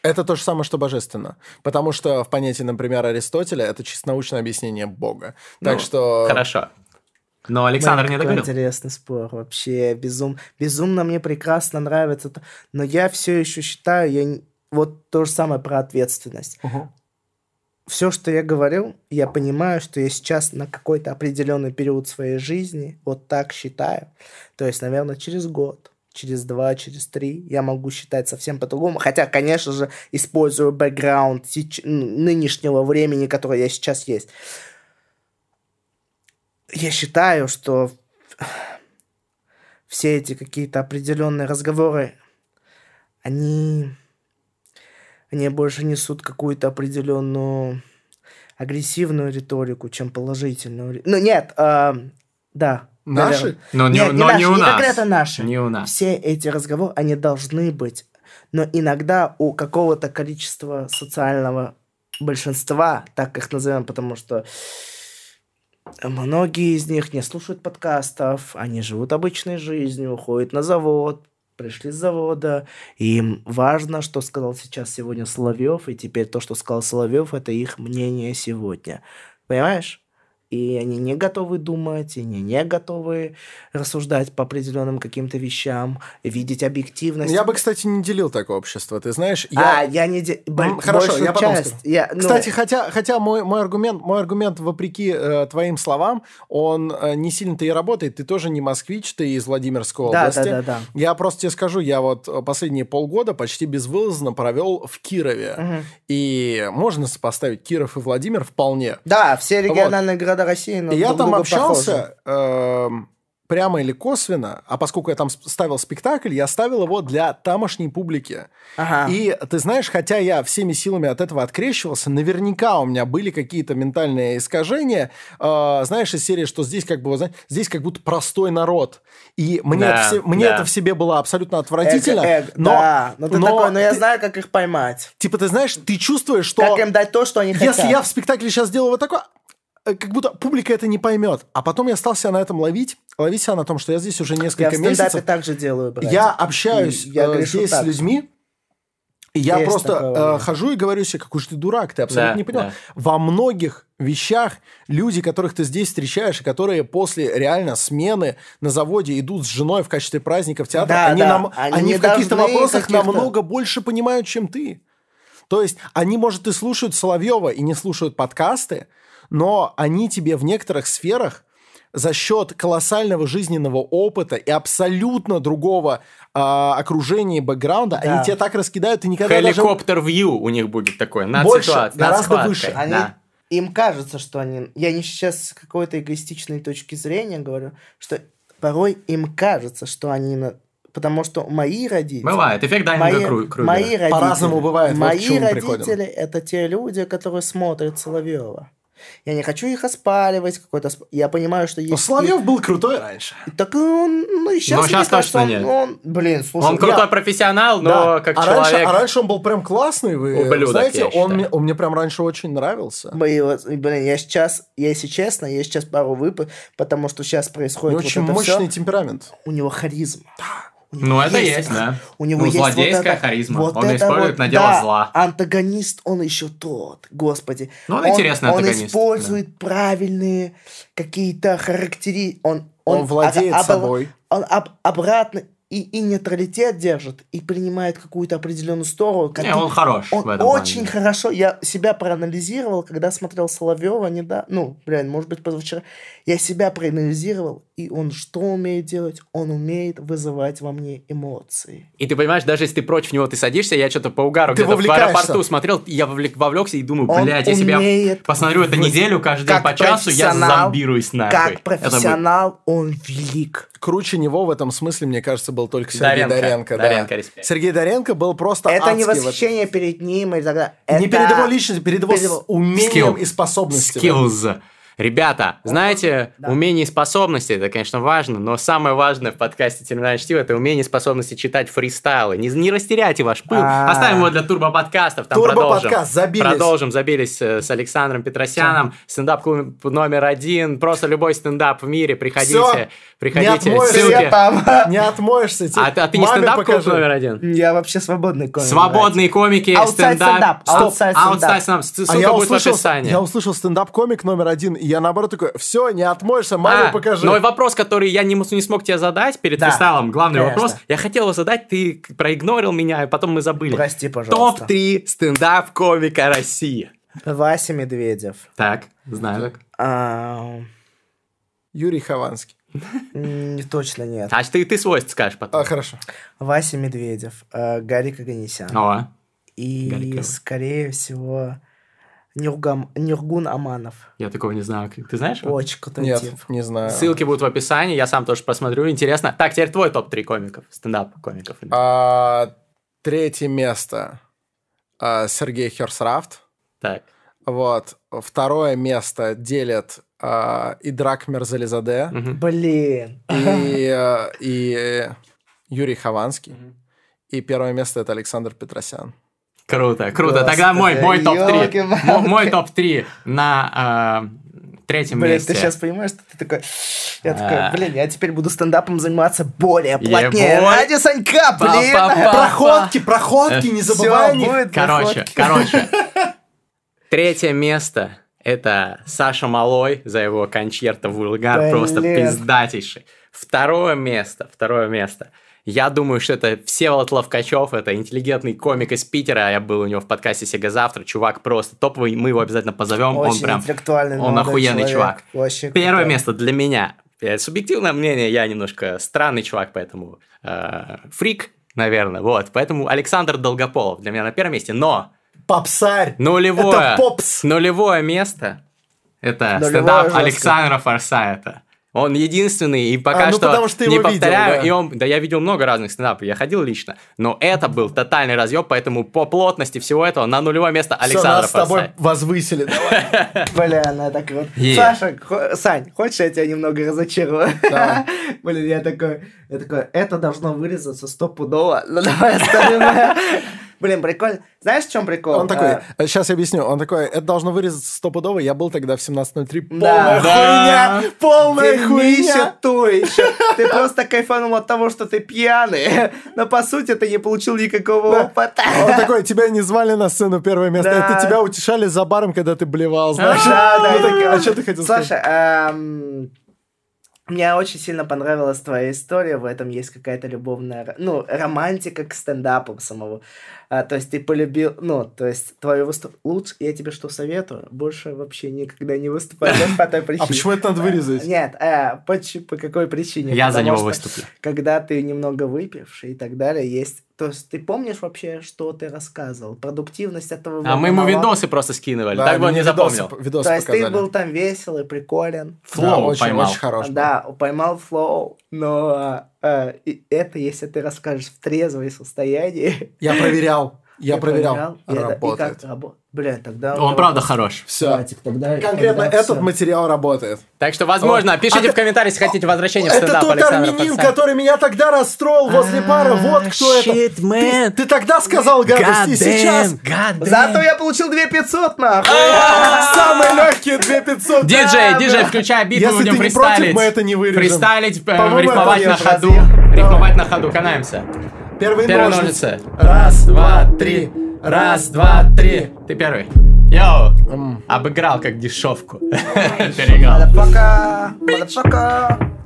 Это то же самое, что божественно. Потому что в понятии, например, Аристотеля это чисто научное объяснение Бога. Так Ну, что... Хорошо. Но Александр Блин, не договорил. интересный спор. Вообще безум... безумно мне прекрасно нравится. это. Но я все еще считаю, я... вот то же самое про ответственность. Все, что я говорил, я понимаю, что я сейчас на какой-то определенный период своей жизни вот так считаю. То есть, наверное, через год, через два, через три я могу считать совсем по-другому. Хотя, конечно же, использую бэкграунд нынешнего времени, которое я сейчас есть. Я считаю, что все эти какие-то определенные разговоры, они, они больше несут какую-то определенную агрессивную риторику, чем положительную. Ну нет, а, да. Наши? наверное. Но не, Нет, не но наши, не у не нас. конкретно наши. Не у нас. Все эти разговоры, они должны быть. Но иногда у какого-то количества социального большинства, так их назовем, потому что многие из них не слушают подкастов, они живут обычной жизнью, ходят на завод, пришли с завода, им важно, что сказал сейчас сегодня Соловьев, и теперь то, что сказал Соловьев, это их мнение сегодня. Понимаешь? И они не готовы думать, и они не готовы рассуждать по определенным каким-то вещам, видеть объективность. Я бы, кстати, не делил такое общество. Ты знаешь, я... А, я не... де- бо- хорошо, я потом часть. скажу. Я, ну, Кстати, хотя, хотя мой, мой аргумент, мой аргумент, вопреки э, твоим словам, он э, не сильно-то и работает. Ты тоже не москвич, ты из Владимирской Да, области. да, да, да. Я просто тебе скажу, я вот э, последние полгода почти безвылазно провел в Кирове. Мгм. И можно сопоставить Киров и Владимир вполне. Да, все региональные города России И друг я там общался эм, прямо или косвенно, а поскольку я там ставил спектакль, я ставил его для тамошней публики. Ага. И ты знаешь, хотя я всеми силами от этого открещивался, наверняка у меня были какие-то ментальные искажения, э, знаешь, из серии, что здесь как бы, вот, знаешь, здесь как будто простой народ. И мне, Да, это, все- мне да. это в себе было абсолютно отвратительно. Эго, эго, но, да, но ты но такой, но я ты- знаю, как их поймать. Типа, ты знаешь, ты чувствуешь, что... Как им дать то, что они Если хотят. я в спектакле сейчас сделаю вот такое, как будто публика это не поймет. А потом я стал себя на этом ловить, ловить себя на том, что я здесь уже Я в несколько стендапе месяцев. так же делаю, братья. Я общаюсь И я э, здесь так с людьми, и я Есть просто такое, э, хожу и говорю себе, какой же ты дурак, ты абсолютно Да, не понимаешь. да. Во многих вещах люди, которых ты здесь встречаешь, и которые после реально смены на заводе идут с женой в качестве праздника в театр, Да, они, да, нам- они они в каких-то вопросах каких-то- намного больше понимают, чем ты. То есть они, может, и слушают Соловьева и не слушают подкасты, но они тебе в некоторых сферах за счет колоссального жизненного опыта и абсолютно другого а, окружения и бэкграунда, Да. они тебя так раскидают, ты никогда даже... Хеликоптер вью у них будет такой. Над Больше, ситуацией, над гораздо схваткой, выше. Они, да. Им кажется, что они... Я не сейчас с какой-то эгоистичной точки зрения говорю, что порой им кажется, что они... на- Потому что мои родители... Бывает, эффект Мои, Дайнинга Кру- Крюгера. мои родители, По-разному бывает, вот Мои приходим. родители это те люди, которые смотрят Соловьева. Я не хочу их оспаривать, какой-то. Я понимаю, что есть. Но Соловьев был крутой раньше. и- Так он, ну и сейчас. Но щас точно нет. Он, блин, слушай, Он крутой я- профессионал, но Да. как а, человек... раньше, а раньше он был прям классный. Вы Ублюдок, знаете, он мне, он мне прям раньше очень нравился. Блин, я сейчас, я, если честно, я сейчас пару выпад, потому что сейчас У происходит него очень вот это мощный всё. темперамент. У него харизма. Него Ну, это есть, да. У него Ну, есть злодейская вот это- харизма. вот Он это использует вот, на дело да, зла. Антагонист, он еще тот, господи. Ну, он интересный Он антагонист, использует правильные какие-то характеристики. Он, он, Он владеет об- обо- собой. Он об- обратно и, и нейтралитет держит, и принимает какую-то определенную сторону. как Не, он хорош он в этом очень плане. хорошо. Я себя проанализировал, когда смотрел Соловьева, не да, ну, блин, может быть, позавчера. Я себя проанализировал, и он что умеет делать? Он умеет вызывать во мне эмоции. И ты понимаешь, даже если ты против него ты садишься, я что-то по угару Ты где-то в аэропорту смотрел, я вовлек- вовлекся и думаю, блядь, я себя посмотрю это вы- неделю, каждый день по часу, я зомбируюсь нахуй. Как Это профессионал, он велик. Круче него в этом смысле, мне кажется, был только Сергей Доренко. Доренко. да. Доренко, респект. Сергей Доренко был просто Это не восхищение перед ним и так далее. Не Это- перед его личностью, перед его перед умением Skill. и способностями. Skills. Ребята, знаете, да. умение и способности, это, конечно, важно, но самое важное в подкасте «Терминальное чтиво» это умение и способности читать фристайлы. Не, не растеряйте ваш пыл. А. Оставим его для турбо-подкастов, там Турбо-подкаст, продолжим. забились. Продолжим, забились э, с Александром Петросяном. Стендап-клуб номер один. Просто любой стендап в мире. Приходите, Всё. приходите. Не отмоешься. Ссылки. Там. Не отмоешься. тебе А, а ты не покажи. номер один? Я вообще свободный комик. Свободные комики, стендап. outside outside stand-up. stand-up. Ссылка будет в описании. я услышал стендап-комик номер один Я наоборот такой, все, не отмоешься, маме А, покажи. Но и вопрос, который я не, не смог тебе задать перед Да, фристайлом, главный конечно. вопрос, я хотел его задать, ты проигнорил меня, и потом мы забыли. Прости, пожалуйста. Топ-3 стендап-комика России. Вася Медведев. Так, знаю так. А, Юрий Хованский. м, точно нет. А ты, ты свой скажешь потом. А, хорошо. Вася Медведев, э, Гарик Аганесян. О, И, Гарик. скорее всего, Нюргам, Нюргун Аманов. я такого не знаю. Ты знаешь? его? Очень крутой Нет, тип. не знаю. Ссылки будут в описании, я сам тоже посмотрю. Интересно. Так, теперь твой топ-3 комиков, стендап-комиков. А, третье место а, Сергей Херсрафт. Так. Вот. Второе место делят а, Идрак Мерзализаде Мгм. Блин. и, а, и Юрий Хованский. И первое место это Александр Петросян. Круто, круто. Господи, Тогда мой, мой топ-3. ёлки-палки. Мо- Мой топ-3 на э, третьем Блин, месте. ты сейчас понимаешь, что ты такой... Я А. такой, блин, я теперь буду стендапом заниматься более плотнее. Ебой. Ради Санька, блин. Па-па-па. Проходки, проходки, не забывай них. будет Короче, проходки. короче. Третье место это Саша Малой за его кончерто Вулгар, Блин. просто пиздатейший. Второе место, второе место. Я думаю, что это Всеволод Ловкачев, это интеллигентный комик из Питера, я был у него в подкасте «Сега завтра», чувак просто топовый, мы его обязательно позовем, он Очень прям, интеллектуальный он охуенный человек. чувак. Вообще Первое крутой. место для меня. Э, Субъективное мнение, я немножко странный чувак, поэтому э, фрик, наверное. Вот, поэтому Александр Долгополов для меня на первом месте. Но Попсарь. нулевое, Это попс. нулевое место это Нулевое стендап жестко. Александра Форсайта. Он единственный, и пока А, ну что потому что ты не его видел, повторяю, да. и он, да я видел много разных стендапов, я ходил лично, но это был тотальный разъеб, поэтому по плотности всего этого на нулевое место Все, Александр нас с тобой возвысили. Давай. Блин, это круто. Е. Саша, Сань, хочешь, я тебя немного разочарую? Блин, я такой, я такой, это должно вырезаться стопудово. Ну давай оставим. Блин, прикольно. Знаешь, в чем прикол? Он такой, А, сейчас я объясню, он такой, это должно вырезаться стопудово, я был тогда в 17.03, полная Да. Да. хуйня, полная Ты хуйня. еще то еще. Ты просто кайфанул от того, что ты пьяный. Но по сути ты не получил никакого опыта. Он такой, тебя не звали на сцену первое место, Да. это тебя утешали за баром, когда ты блевал, знаешь? Да, да, Ну, А что ты хотел сказать? Слушай, эм, мне очень сильно понравилась твоя история, в этом есть какая-то любовная, ну, романтика к стендапу самого. А, то есть ты полюбил, ну, то есть твое выступление... Лучше, я тебе что советую, больше вообще никогда не выступать по той причине. А почему это надо вырезать? Нет, э, по, какой причине? Я за него выступлю. Когда ты немного выпивший и так далее, есть... То есть ты помнишь вообще, что ты рассказывал? Продуктивность этого А мы ему видосы просто скидывали, Да, так бы он не запомнил. Видосы То есть ты был там веселый, приколен. Да, Флоу очень, поймал. очень хорош. Да, поймал флоу, но и это, если ты расскажешь в трезвое состоянии. Я проверял, я ты проверял, и это- и работает. как работает. Блин, тогда... Он правда хорош. Все. Братик, тогда... Конкретно тогда этот всё. материал работает. Так что, возможно, О, пишите а в комментариях, если хотите возвращения в Это стендап тот Александра армянин, который меня тогда расстроил возле бара. Вот кто это. shit, Ты, man. ты тогда сказал гадость, и сейчас Зато я получил 2500, нахуй! самые легкие 2500. Диджей, диджей, включай бит, Если мы будем фристайлить. мы это не вырежем. Фристайлить, э, рифмовать это на ходу. Рифмовать на ходу, канаемся. Первые ножницы. Раз, два, три. Раз, два, три. Ты первый. Йоу. Обыграл как дешевку. Переиграл.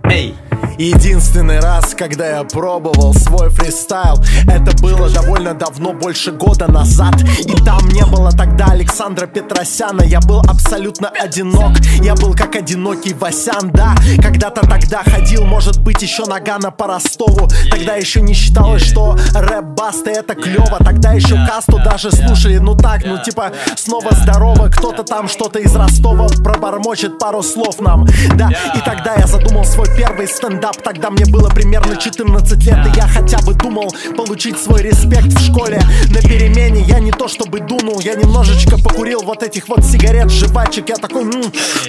Эй. Единственный раз, когда я пробовал свой фристайл Это было довольно давно, больше года назад. И там не было тогда Александра Петросяна Я был абсолютно одинок. Я был как одинокий Васян, да. Когда-то тогда ходил, может быть, еще Нагана по Ростову Тогда еще не считалось, что рэп-басты это клево. Тогда еще касту даже слушали, ну так, ну типа Снова здорово, кто-то там что-то из Ростова Пробормочет пару слов нам. Да, и тогда я задумал свой первый стендап Тогда мне было примерно 14 лет И я хотя бы думал получить свой респект в школе. На перемене я не то чтобы дунул Я немножечко покурил вот этих вот сигарет, жвачек. Я такой, м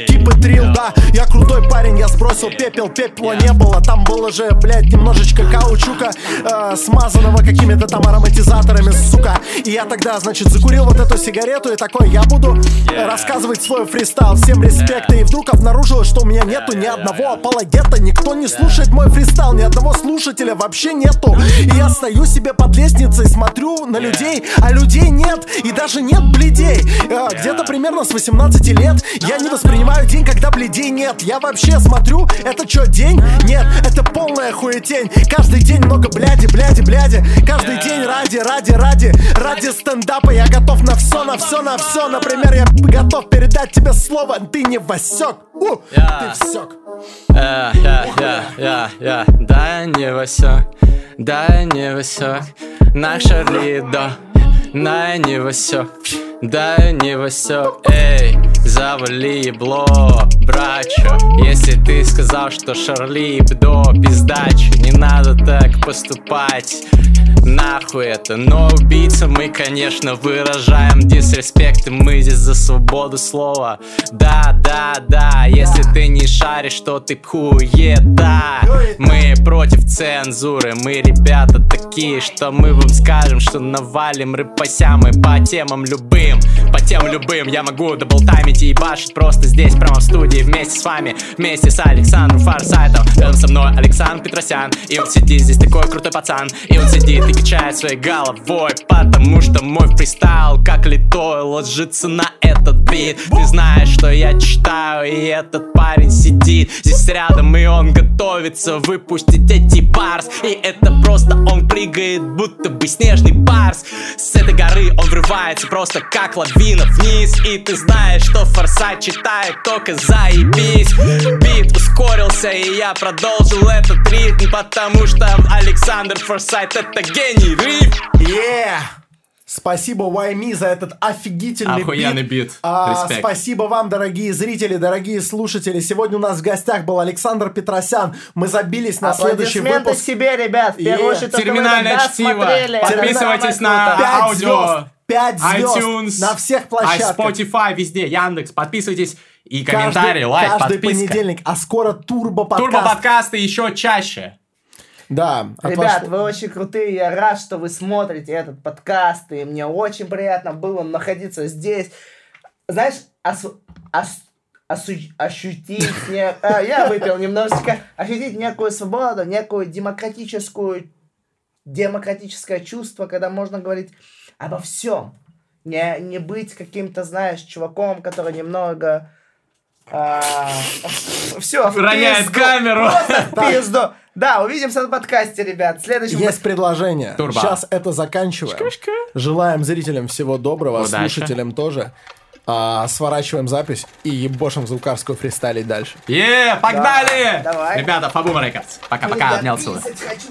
типа трил, да Я крутой парень, я сбросил пепел Пепла не было, там было же, блядь, немножечко каучука э, Смазанного какими-то там ароматизаторами, сука. И я тогда, значит, закурил вот эту сигарету И такой, я буду рассказывать свой фристайл. Всем респекта И вдруг обнаружилось, что у меня нету ни одного апологета Никто не слушает слушает мой фристайл, ни одного слушателя вообще нету. И я стою себе под лестницей, смотрю на людей, а людей нет, и даже нет бледей. Э, Где-то примерно с 18 лет я не воспринимаю день, когда бледей нет. Я вообще смотрю, это что, день? Нет, это полная хуетень. Каждый день много бляди, бляди, бляди. Каждый день ради, ради, ради, ради стендапа я готов на все, на все, на все. Например, я готов передать тебе слово, ты не Васек. У. Ты всек. Я, я, я, я, я, да не Васек, да не Васек, на Шарли да. Не Васек, да не Васек, эй, завали ебло, брачо, если ты сказал, что Шарли до пиздачу, не надо так поступать. Нахуй это, но убийца мы, конечно, выражаем дисреспект И мы здесь за свободу слова. Да, да, да, если ты не шаришь, то ты хуета Мы против цензуры, мы ребята такие Что мы вам скажем, что навалим рэпася Мы по темам любым, по темам любым Я могу даблтаймить и ебашить просто здесь, прямо в студии Вместе с вами, вместе с Александром Фарсайтом. Рядом со мной Александр Петросян. И он сидит здесь такой крутой пацан. И он сидит и качает своей головой Потому что мой фристайл как литой ложится на этот бит. Ты знаешь, что я читаю и этот парень сидит Здесь рядом и он готовится выпустить эти барс. И это просто он прыгает, будто бы снежный барс. С этой горы он врывается просто как лавина вниз И ты знаешь, что форсайт читает только заебись Бит ускорился и я продолжил этот ритм Потому что Александр Форсайт это гений риф Yeah! Спасибо YME за этот офигительный Охуенный бит. А, Респект. спасибо вам, дорогие зрители, дорогие слушатели. Сегодня у нас в гостях был Александр Петросян. Мы забились на следующий выпуск. себе, ребят. В первую очередь, Терминальное чтиво. Подписывайтесь на аудио. звезд. Пять звезд iTunes, на всех площадках. а Spotify, везде, Яндекс. Подписывайтесь и Каждый- комментарии, лайк, Каждый подписка. понедельник, а скоро турбо подкаст. Турбо-подкасты еще чаще. Да. Ребят, ваш- вы очень крутые, я рад, что вы смотрите этот подкаст, и мне очень приятно было находиться здесь. Знаешь, ос- ос- осу- ощутить, не- а, я выпил немножечко, ощутить некую свободу, некую демократическую, демократическое чувство, когда можно говорить обо всем. Не, не быть каким-то, знаешь, чуваком, который немного... все, Роняет камеру. пизду. Да, увидимся на подкасте, ребят. Следующий Есть предложение. Турбо. Сейчас это заканчиваем. Желаем зрителям всего доброго, Удачи. слушателям тоже. А, сворачиваем запись и ебошим звукарскую фристайлить дальше. Е, погнали! Давай. Ребята, Фабума Рекордс. Пока-пока, обнял целую. Хочу!